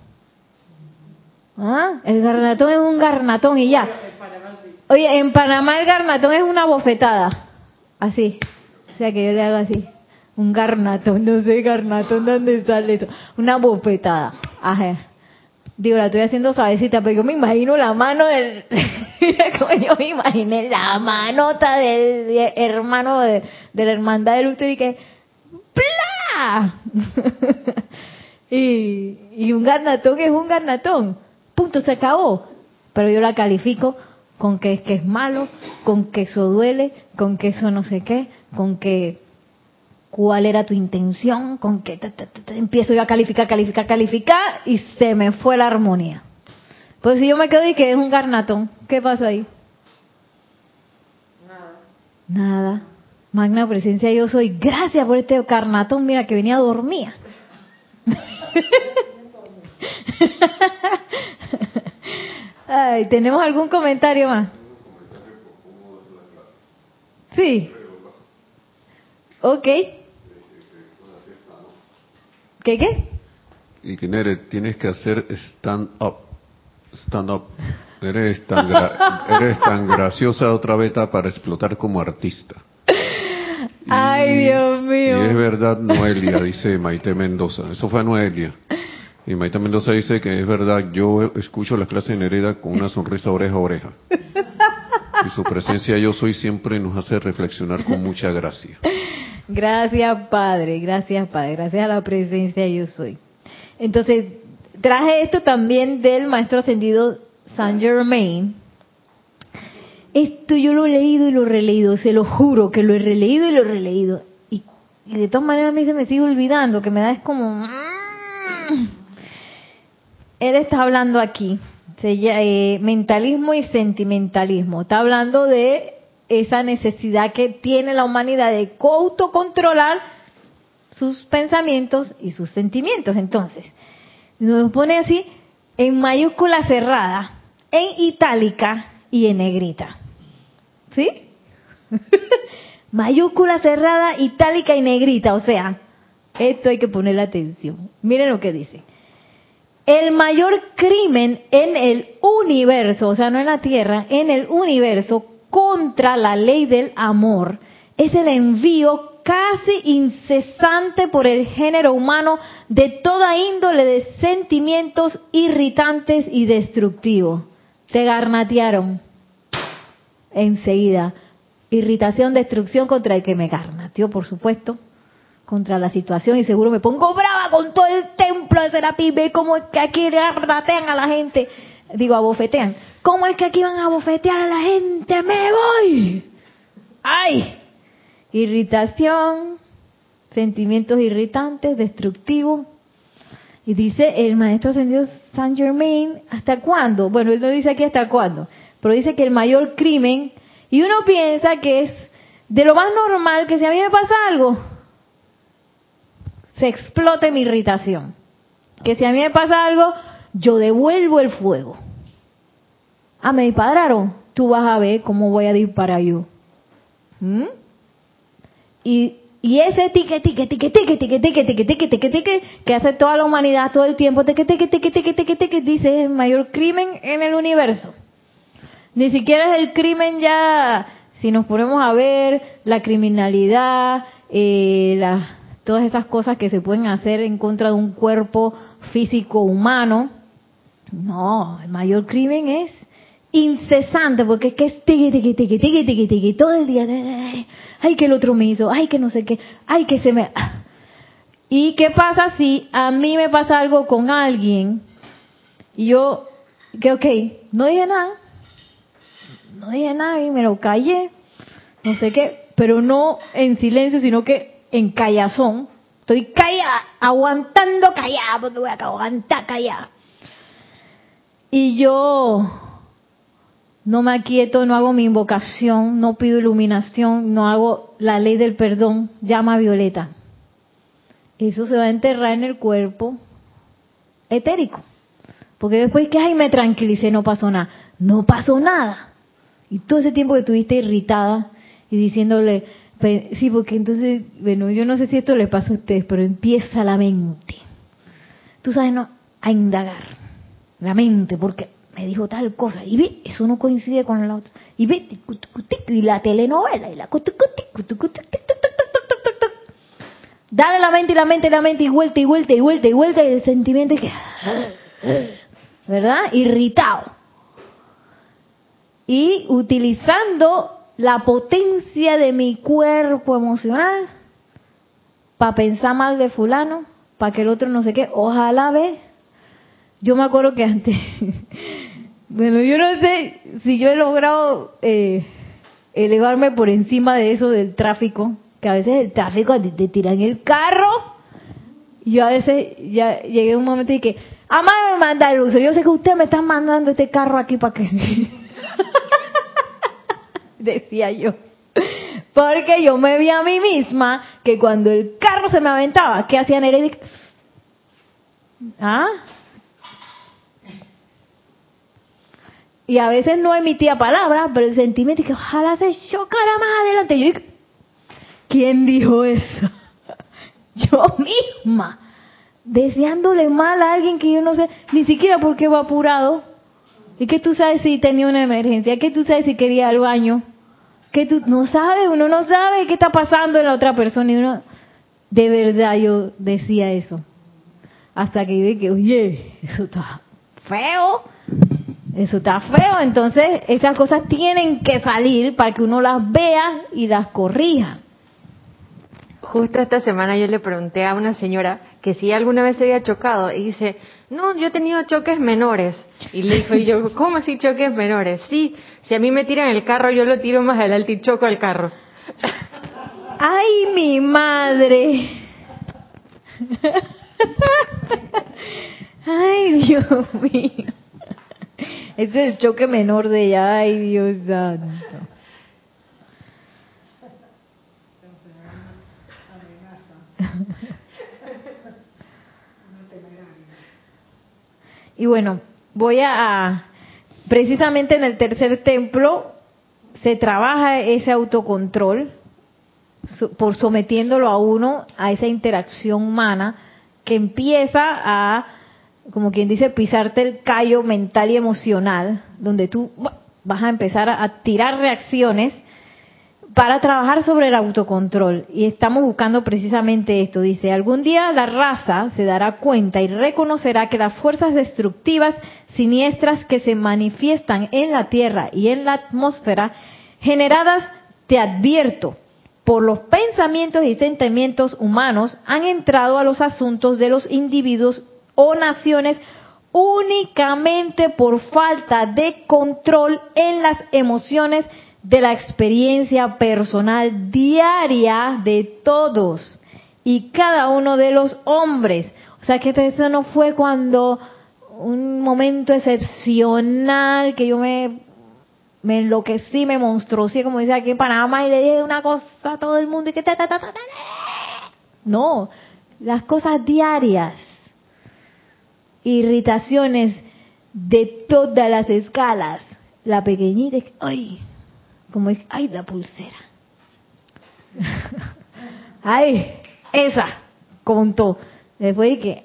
¿Ah? El garnatón es un garnatón y ya. Oye, en Panamá el garnatón es una bofetada. Así. O sea que yo le hago así. Un garnatón, no sé, garnatón, ¿dónde sale eso? Una bofetada. Ajá. Digo, la estoy haciendo suavecita, pero yo me imagino la mano del... (laughs) yo me imaginé la manota del hermano de, la hermandad de Luther y que... ¡Pla! (laughs) y, y un garnatón es un garnatón. Punto, se acabó. Pero yo la califico con que es que es malo, con que eso duele, con que eso no sé qué, con que cuál era tu intención, con que empiezo yo a calificar, calificar, calificar y se me fue la armonía. Pues si yo me quedo y que es un garnatón, ¿qué pasa ahí? Nada. Nada. Magna presencia yo soy. Gracias por este carnatón, mira que venía a dormir. Ay, ¿tenemos algún comentario más? Sí. Ok. ¿Qué qué? Y que Nere, tienes que hacer stand up. Stand up. Eres tan, eres tan graciosa otra beta para explotar como artista. Ay, Dios mío. Y es verdad, Noelia, dice Maite Mendoza. Eso fue Noelia. Y Maite Mendoza dice que es verdad, yo escucho las clases en Hereda con una sonrisa oreja a oreja. Y su presencia yo soy siempre nos hace reflexionar con mucha gracia. Gracias, Padre. Gracias, Padre. Gracias a la presencia yo soy. Entonces, traje esto también del maestro ascendido Saint Germain. Esto yo lo he leído y lo he releído, se lo juro que lo he releído y lo he releído. Y, de todas maneras a mí se me sigue olvidando, que me da es como... Mm. Él está hablando aquí, eh, mentalismo y sentimentalismo. Está hablando de esa necesidad que tiene la humanidad de autocontrolar sus pensamientos y sus sentimientos. Entonces, nos pone así en mayúscula cerrada, en itálica y en negrita. ¿Sí? (laughs) mayúscula cerrada, itálica y negrita. O sea, esto hay que ponerle atención. Miren lo que dice. El mayor crimen en el universo, o sea, no en la Tierra, en el universo contra la ley del amor es el envío casi incesante por el género humano de toda índole de sentimientos irritantes y destructivos. Te garnatearon enseguida. Irritación, destrucción contra el que me garnateó, por supuesto, contra la situación y seguro me pongo brava con todo el templo de Serapis. Ve cómo es que aquí garnatean a la gente. Digo, abofetean. ¿Cómo es que aquí van a bofetear a la gente? ¡Me voy! ¡Ay! irritación, sentimientos irritantes, destructivos. Y dice el maestro ascendido Saint Germain, ¿hasta cuándo? Bueno, él no dice aquí hasta cuándo, pero dice que el mayor crimen, y uno piensa que es de lo más normal que si a mí me pasa algo, se explote mi irritación. Que si a mí me pasa algo, yo devuelvo el fuego. Ah, me dispararon. Tú vas a ver cómo voy a disparar yo. ¿Mm? Y, y ese tique, tique, tique, tique, tique, tique, tique, tique, tique, tique, que hace toda la humanidad todo el tiempo, tique, tique, tique, tique, tique, tique, dice es el mayor crimen en el universo. Ni siquiera es el crimen ya, si nos ponemos a ver, la criminalidad, eh, todas esas cosas que se pueden hacer en contra de un cuerpo físico humano. No, el mayor crimen es incesante, porque es que es tiqui, tiqui, tiqui, tiqui, tiqui, todo el día, ay, que el otro me hizo, ay, que no sé qué, ay, que se me... ¿Y qué pasa si a mí me pasa algo con alguien y yo, que ok, no dije nada, no dije nada y me lo callé, no sé qué, pero no en silencio, sino que en callazón, estoy callada, aguantando callada, porque voy a aguantar callada. Y yo no me aquieto, no hago mi invocación, no pido iluminación, no hago la ley del perdón, llama violeta. Eso se va a enterrar en el cuerpo etérico. Porque después que, ay, me tranquilicé, no pasó nada. No pasó nada. Y todo ese tiempo que estuviste irritada y diciéndole, sí, porque entonces, bueno, yo no sé si esto le pasa a ustedes, pero empieza la mente. Tú sabes, no, a indagar. La mente, porque me dijo tal cosa, y ve, eso no coincide con la otra, y ve, y la telenovela, y la dale la mente y la mente y la mente y vuelta y vuelta y vuelta y vuelta y el sentimiento que ¿verdad? irritado y utilizando la potencia de mi cuerpo emocional para pensar mal de fulano, para que el otro no sé qué, ojalá ve. Yo me acuerdo que antes (laughs) Bueno, yo no sé si yo he logrado eh, elevarme por encima de eso del tráfico, que a veces el tráfico te, te tiran el carro. Yo a veces ya llegué a un momento y que, amado el uso, yo sé que usted me está mandando este carro aquí para que... (laughs) Decía yo. Porque yo me vi a mí misma que cuando el carro se me aventaba, ¿qué hacía Nereida? ¿Ah? Y a veces no emitía palabras, pero el sentimiento que ojalá se chocara más adelante. Yo, ¿quién dijo eso? (laughs) Yo misma, deseándole mal a alguien que yo no sé ni siquiera por qué va apurado. ¿Y que tú sabes si tenía una emergencia? ¿Qué tú sabes si quería al baño? ¿Qué tú no sabes? Uno no sabe qué está pasando en la otra persona. Y uno, de verdad yo decía eso. Hasta que vi que, oye, eso está feo eso está feo, entonces esas cosas tienen que salir para que uno las vea y las corrija. Justo esta semana yo le pregunté a una señora que si alguna vez se había chocado y dice, no, yo he tenido choques menores. Y le dijo yo, ¿cómo así choques menores? Sí, si a mí me tiran el carro, yo lo tiro más adelante y choco el carro. ¡Ay, mi madre! ¡Ay, Dios mío! Ese es el choque menor de ella. ¡Ay, Dios santo! Y bueno, voy a, precisamente en el tercer templo se trabaja ese autocontrol por sometiéndolo a uno a esa interacción humana que empieza a, como quien dice, pisarte el callo mental y emocional, donde tú vas a empezar a tirar reacciones para trabajar sobre el autocontrol. Y estamos buscando precisamente esto. Dice, algún día la raza se dará cuenta y reconocerá que las fuerzas destructivas siniestras que se manifiestan en la Tierra y en la atmósfera, generadas, te advierto, por los pensamientos y sentimientos humanos, han entrado a los asuntos de los individuos o naciones únicamente por falta de control en las emociones de la experiencia personal diaria de todos y cada uno de los hombres. O sea que eso no fue cuando un momento excepcional que yo me, me enloquecí, me monstruosí, como dice aquí en Panamá, y le dije una cosa a todo el mundo y que ta, ta, ta, ta, No, las cosas diarias, irritaciones de todas las escalas. La pequeñita, ay, como es, ay, la pulsera. (laughs) ay, esa, contó. Después de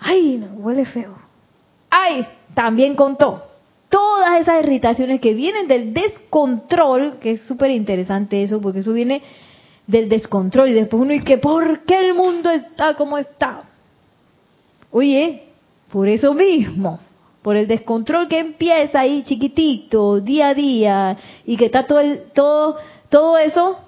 ay, no, huele feo. Ay, también contó. Todas esas irritaciones que vienen del descontrol, que es súper interesante eso, porque eso viene del descontrol y después uno que, ¿por qué el mundo está como está? Oye, por eso mismo por el descontrol que empieza ahí chiquitito, día a día, y que está todo, el, todo, todo eso,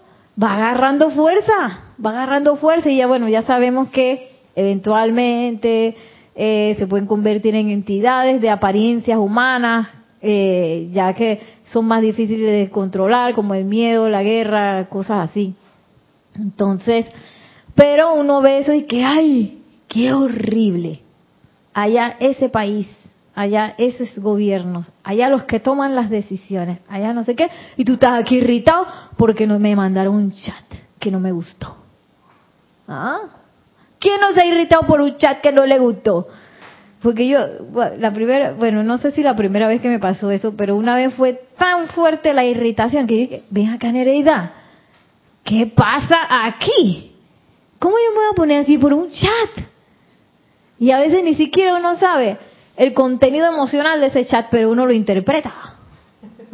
va agarrando fuerza, va agarrando fuerza y ya bueno, ya sabemos que eventualmente eh, se pueden convertir en entidades de apariencias humanas, eh, ya que son más difíciles de controlar, como el miedo, la guerra, cosas así. Entonces, pero uno ve eso y que, ay, qué horrible. Allá ese país allá esos gobiernos, allá los que toman las decisiones, allá no sé qué, y tú estás aquí irritado porque no me mandaron un chat que no me gustó. ¿Ah? ¿Quién no se ha irritado por un chat que no le gustó? Porque yo, la primera, bueno, no sé si la primera vez que me pasó eso, pero una vez fue tan fuerte la irritación que dije, ven acá Nereida, ¿qué pasa aquí? ¿Cómo yo me voy a poner así por un chat? Y a veces ni siquiera uno sabe el contenido emocional de ese chat, pero uno lo interpreta.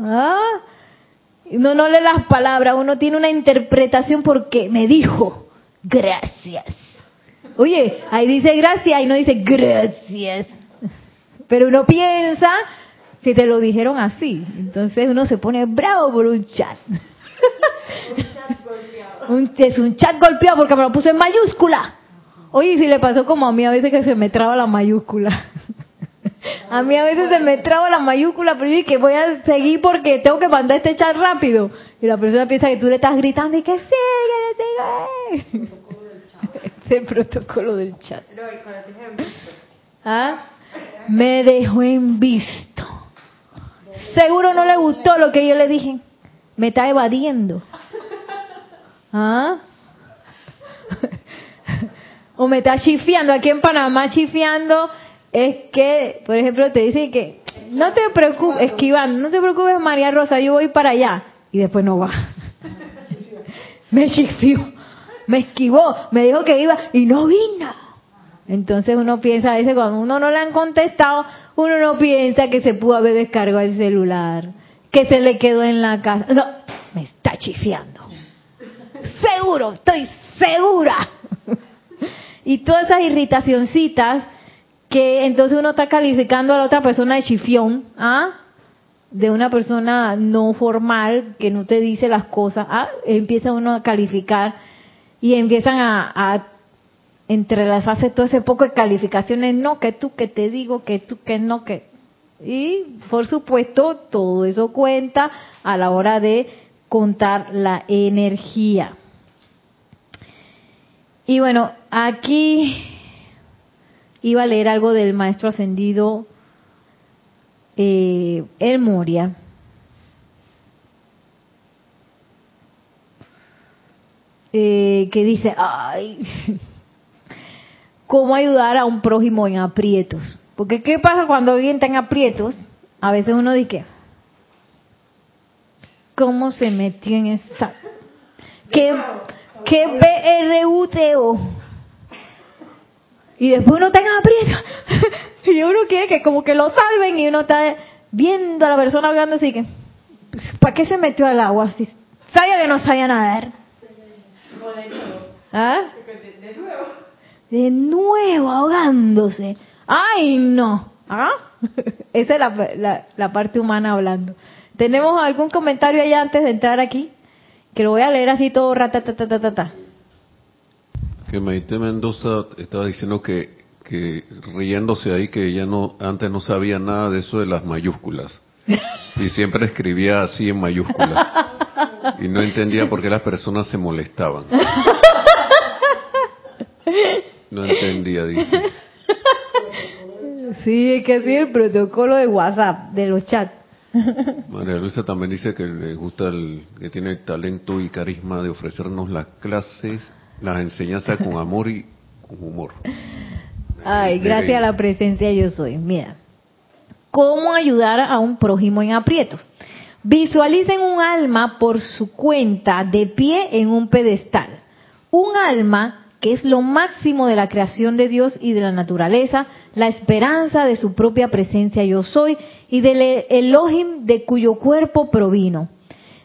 ¿Ah? No lee las palabras, uno tiene una interpretación porque me dijo, gracias. Oye, ahí dice gracias y no dice gracias. Pero uno piensa que te lo dijeron así. Entonces uno se pone bravo por un chat. (laughs) un, es un chat golpeado porque me lo puso en mayúscula. Oye, si le pasó como a mí a veces que se me traba la mayúscula. A mí a veces se me traba la mayúscula, pero yo que voy a seguir porque tengo que mandar este chat rápido. Y la persona piensa que tú le estás gritando y que sigue, sigue. (laughs) Ese protocolo del chat. ¿Ah? Me dejó en visto. Seguro no le gustó lo que yo le dije. Me está evadiendo. ¿Ah? (laughs) o me está chifiando. Aquí en Panamá chifiando es que, por ejemplo, te dicen que no te preocupes, esquivando, no te preocupes María Rosa, yo voy para allá. Y después no va. (laughs) me chifió, me esquivó, me dijo que iba y no vino. Entonces uno piensa, a veces cuando uno no le han contestado, uno no piensa que se pudo haber descargado el celular, que se le quedó en la casa. No, me está chifiando. Seguro, estoy segura. (laughs) y todas esas irritacioncitas que entonces uno está calificando a la otra persona de chifión, ¿ah? de una persona no formal que no te dice las cosas, ¿ah? empieza uno a calificar y empiezan a, a entrelazarse todo ese poco de calificaciones, no, que tú, que te digo, que tú, que no, que... Y por supuesto, todo eso cuenta a la hora de contar la energía. Y bueno, aquí iba a leer algo del maestro ascendido eh, El Moria. Eh, que dice, ay, ¿cómo ayudar a un prójimo en aprietos? Porque ¿qué pasa cuando alguien está en aprietos? A veces uno dice, ¿cómo se metió en esta? ¿Qué, qué BRUTO? Y después uno está en aprietos. (laughs) y uno quiere que como que lo salven y uno está viendo a la persona hablando así que, ¿para qué se metió al agua? Si sabía que no sabía nadar. ¿Ah? De nuevo ahogándose. ¡Ay, no! ¿Ah? (laughs) Esa es la, la, la, parte humana hablando. ¿Tenemos algún comentario allá antes de entrar aquí? Que lo voy a leer así todo ratatatatata. Que Maite Mendoza estaba diciendo que, que riéndose ahí que ella no antes no sabía nada de eso de las mayúsculas. (laughs) Y siempre escribía así en mayúsculas. Y no entendía por qué las personas se molestaban. No entendía, dice. Sí, es que así el protocolo de WhatsApp, de los chats. María Luisa también dice que le gusta el, que tiene el talento y carisma de ofrecernos las clases, las enseñanzas con (laughs) amor y con humor. Ay, gracias a la presencia yo soy. Mira, ¿cómo ayudar a un prójimo en aprietos? Visualicen un alma por su cuenta de pie en un pedestal. Un alma que es lo máximo de la creación de Dios y de la naturaleza, la esperanza de su propia presencia yo soy y del Elohim de cuyo cuerpo provino.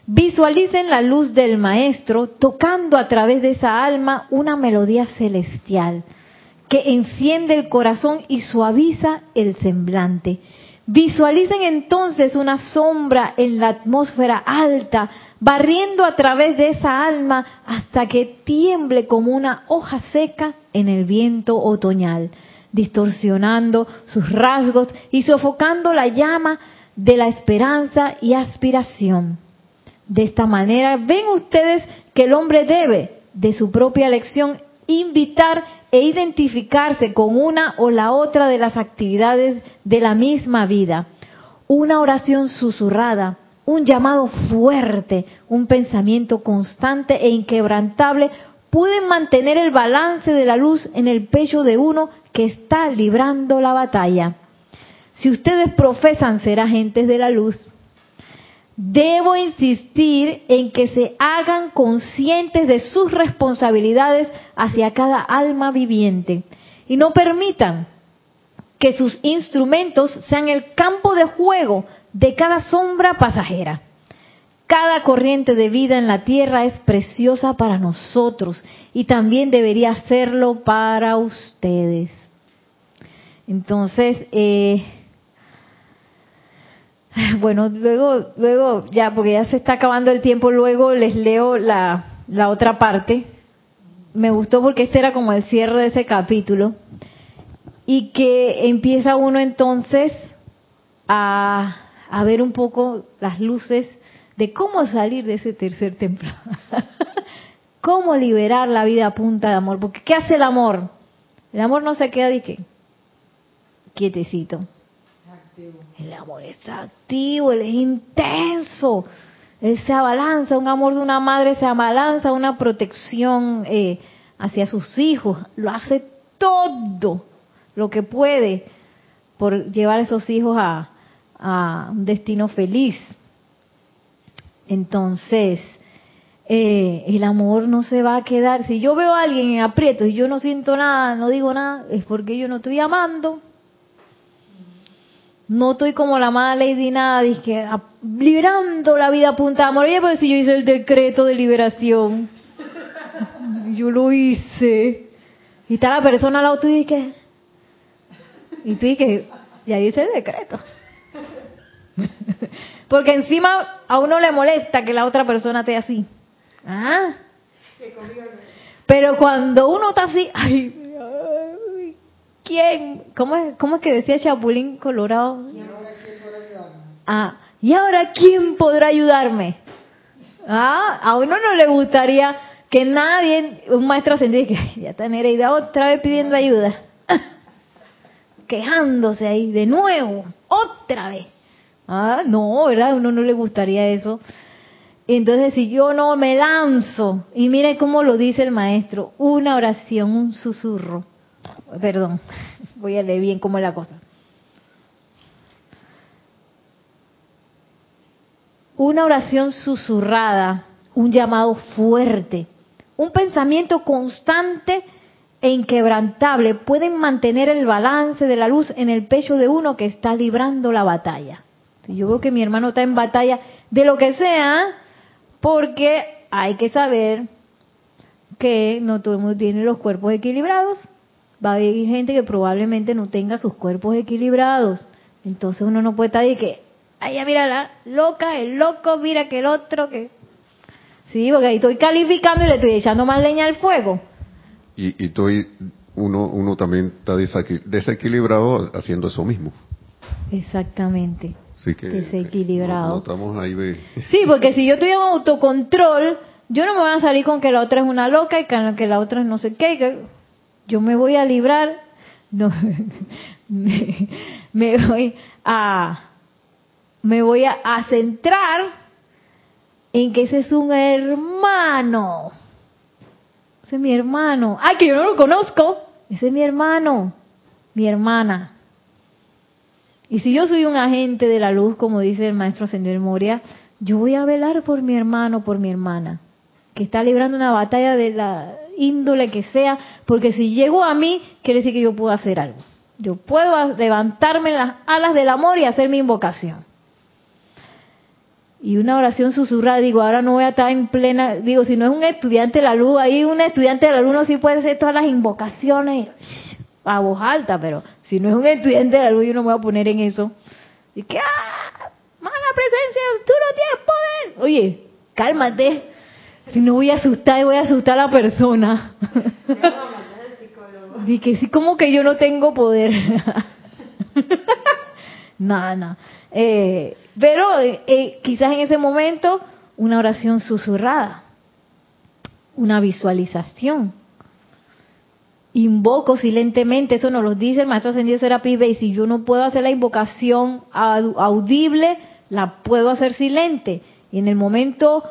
Visualicen la luz del Maestro tocando a través de esa alma una melodía celestial que enciende el corazón y suaviza el semblante. Visualicen entonces una sombra en la atmósfera alta, barriendo a través de esa alma hasta que tiemble como una hoja seca en el viento otoñal, distorsionando sus rasgos y sofocando la llama de la esperanza y aspiración. De esta manera ven ustedes que el hombre debe, de su propia elección, invitar e identificarse con una o la otra de las actividades de la misma vida. Una oración susurrada, un llamado fuerte, un pensamiento constante e inquebrantable pueden mantener el balance de la luz en el pecho de uno que está librando la batalla. Si ustedes profesan ser agentes de la luz, debo insistir en que se hagan conscientes de sus responsabilidades hacia cada alma viviente y no permitan que sus instrumentos sean el campo de juego de cada sombra pasajera. Cada corriente de vida en la tierra es preciosa para nosotros y también debería serlo para ustedes. Entonces, eh, (laughs) bueno, luego, luego, ya, porque ya se está acabando el tiempo, luego les leo la, la otra parte. Me gustó porque este era como el cierre de ese capítulo. Y que empieza uno entonces a, a ver un poco las luces de cómo salir de ese tercer templo. (laughs) cómo liberar la vida a punta de amor. Porque ¿qué hace el amor? El amor no se queda de? Quietecito el amor es activo, él es intenso. Él se abalanza, un amor de una madre se abalanza, una protección eh, hacia sus hijos. Lo hace todo lo que puede por llevar a esos hijos a, a un destino feliz. Entonces, eh, el amor no se va a quedar. Si yo veo a alguien en aprieto y yo no siento nada, no digo nada, es porque yo no estoy amando. No estoy como la amada Lady Nada, dije, liberando la vida a punta de amor. Oye, pues si yo hice el decreto de liberación. (laughs) Yo lo hice. Y está la persona al lado tú y dije, y tú dije, ya dice el decreto. (laughs) Porque encima a uno le molesta que la otra persona esté así. ¿Ah? Pero cuando uno está así, ay, ¿quién? ¿Cómo es, ¿Cómo es que decía Chapulín Colorado? Ah, ¿y ahora quién podrá ayudarme? Ah, a uno no le gustaría que nadie, un maestro ascendido, que "Ay, ya está Nereida otra vez pidiendo ayuda, (laughs) quejándose ahí de nuevo, otra vez. Ah, no, ¿verdad? A uno no le gustaría eso. Entonces, si yo no me lanzo, y mire cómo lo dice el maestro, una oración, un susurro. Perdón, voy a leer bien cómo es la cosa. Una oración susurrada, un llamado fuerte, un pensamiento constante e inquebrantable pueden mantener el balance de la luz en el pecho de uno que está librando la batalla. Yo veo que mi hermano está en batalla de lo que sea, porque hay que saber que no todo el mundo tiene los cuerpos equilibrados. Va a haber gente que probablemente no tenga sus cuerpos equilibrados. Entonces uno no puede estar ahí que, ay, ya mira la loca, el loco, mira que el otro, que... Sí, porque ahí estoy calificando y le estoy echando más leña al fuego. Y, y estoy, uno, uno también está desequil- desequilibrado haciendo eso mismo. Exactamente. Así que Desequilibrado. No, no estamos ahí de... (laughs) Sí, porque si yo estoy en autocontrol, yo no me voy a salir con que la otra es una loca y que la otra es no sé qué. que yo me voy a librar, no, me, voy a, me voy a, a centrar en que ese es un hermano. Ese es mi hermano. Ay, que yo no lo conozco. Ese es mi hermano, mi hermana. Y si yo soy un agente de la luz, como dice el maestro Ascendido Moria, yo voy a velar por mi hermano, por mi hermana, que está librando una batalla de la índole que sea, porque si llegó a mí, quiere decir que yo puedo hacer algo. Yo puedo levantarme en las alas del amor y hacer mi invocación. Y una oración susurrada, digo, ahora no voy a estar en plena, digo, si no es un estudiante de la luz, ahí un estudiante de la luz no sí puede hacer todas las invocaciones a voz alta, pero si no es un estudiante de la luz, yo no me voy a poner en eso. Y que, ¡ah! ¡Mala presencia! ¡Tú no tienes poder! Oye, cálmate. Si no voy a asustar, y voy a asustar a la persona. (laughs) Y que sí, como que yo no tengo poder. (laughs) no, no. Eh, pero eh, eh, quizás en ese momento una oración susurrada, una visualización. Invoco silentemente, eso nos lo dice el maestro ascendido Serapis Bey, si yo no puedo hacer la invocación au- audible, la puedo hacer silente. Y en el momento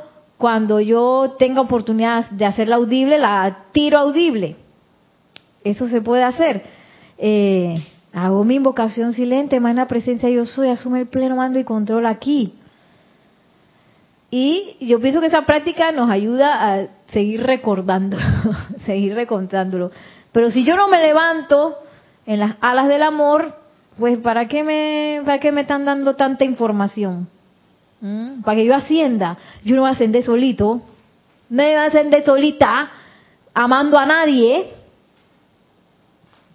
cuando yo tenga oportunidad de hacerla audible, la tiro audible. Eso se puede hacer. Eh, hago mi invocación silente, magna presencia yo soy, asume el pleno mando y control aquí. Y yo pienso que esa práctica nos ayuda a seguir recordando, (laughs) seguir recontándolo. Pero si yo no me levanto en las alas del amor, pues ¿para qué me, para qué me están dando tanta información? ¿Mm? Para que yo ascienda. Yo no voy a ascender solito. Me voy a ascender solita, amando a nadie.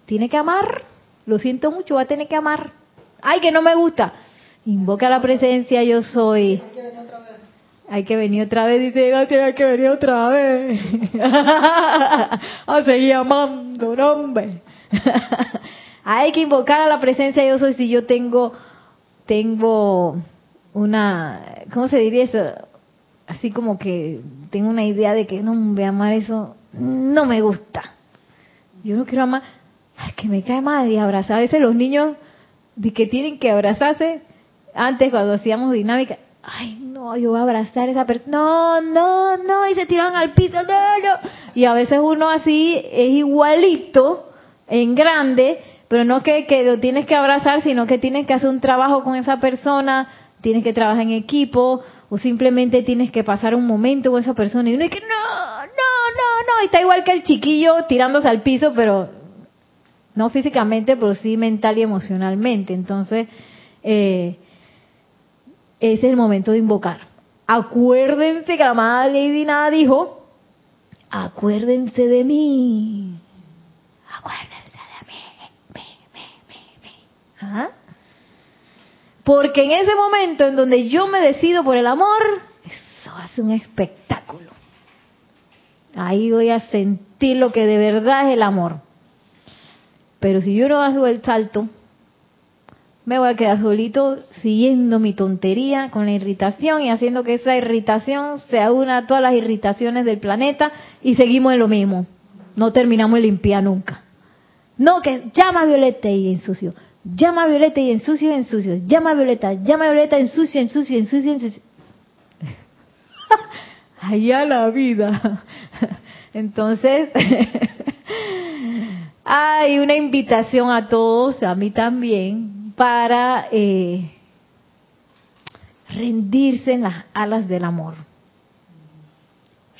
Tiene que amar. Lo siento mucho, va a tener que amar. Ay, que no me gusta. Invoca la presencia, yo soy. Hay que venir otra vez, dice, "Ah, hay que venir otra vez. (laughs) a seguir amando, no, hombre. (laughs) hay que invocar a la presencia yo soy si yo tengo, tengo una, ¿cómo se diría eso? Así como que tengo una idea de que no voy a amar eso, no me gusta. Yo no quiero amar, ay, que me cae mal y abrazar. A veces los niños de que tienen que abrazarse, antes cuando hacíamos dinámica, ay, no, yo voy a abrazar a esa persona, no, no, no, y se tiran al piso, no, no. Y a veces uno así es igualito, en grande, pero no que, que lo tienes que abrazar, sino que tienes que hacer un trabajo con esa persona, tienes que trabajar en equipo, o simplemente tienes que pasar un momento con esa persona y uno es que no, no, no, no, y está igual que el chiquillo tirándose al piso, pero no físicamente, pero sí mental y emocionalmente. Entonces, eh, ese es el momento de invocar. Acuérdense que la amada Lady Nada dijo, acuérdense de mí. Acuérdense de mí. mí, mí, mí. ¿Ah? Porque en ese momento en donde yo me decido por el amor, eso hace un espectáculo. Ahí voy a sentir lo que de verdad es el amor. Pero si yo no hago el salto, me voy a quedar solito siguiendo mi tontería con la irritación y haciendo que esa irritación se una a todas las irritaciones del planeta y seguimos en lo mismo. No terminamos de limpiar nunca. No, que llama Violeta y ensucio. Llama Violeta y ensucio, ensucio. Llama Violeta, llama a Violeta, ensucio, ensucio, ensucio, ensucio. (laughs) Allá la vida. (laughs) Entonces, (laughs) hay una invitación a todos, a mí también, para eh, rendirse en las alas del amor.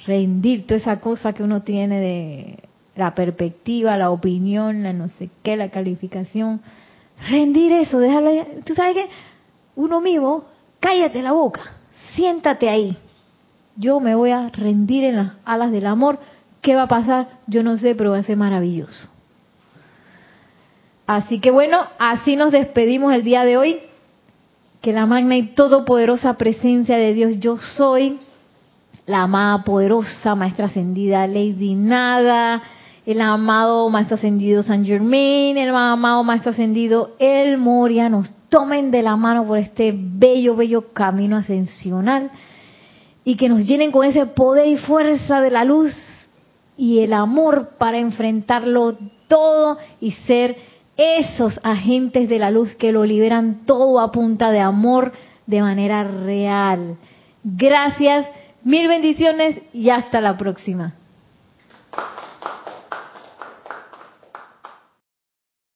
Rendir toda esa cosa que uno tiene de la perspectiva, la opinión, la no sé qué, la calificación. Rendir eso, déjalo. Tú sabes que uno mismo, cállate la boca, siéntate ahí. Yo me voy a rendir en las alas del amor. ¿Qué va a pasar? Yo no sé, pero va a ser maravilloso. Así que bueno, así nos despedimos el día de hoy. Que la magna y todopoderosa presencia de Dios yo soy, la amada poderosa maestra ascendida Lady Nada, el amado Maestro Ascendido San Germain, el amado Maestro Ascendido El Moria, nos tomen de la mano por este bello, bello camino ascensional y que nos llenen con ese poder y fuerza de la luz y el amor para enfrentarlo todo y ser esos agentes de la luz que lo liberan todo a punta de amor de manera real. Gracias, mil bendiciones y hasta la próxima.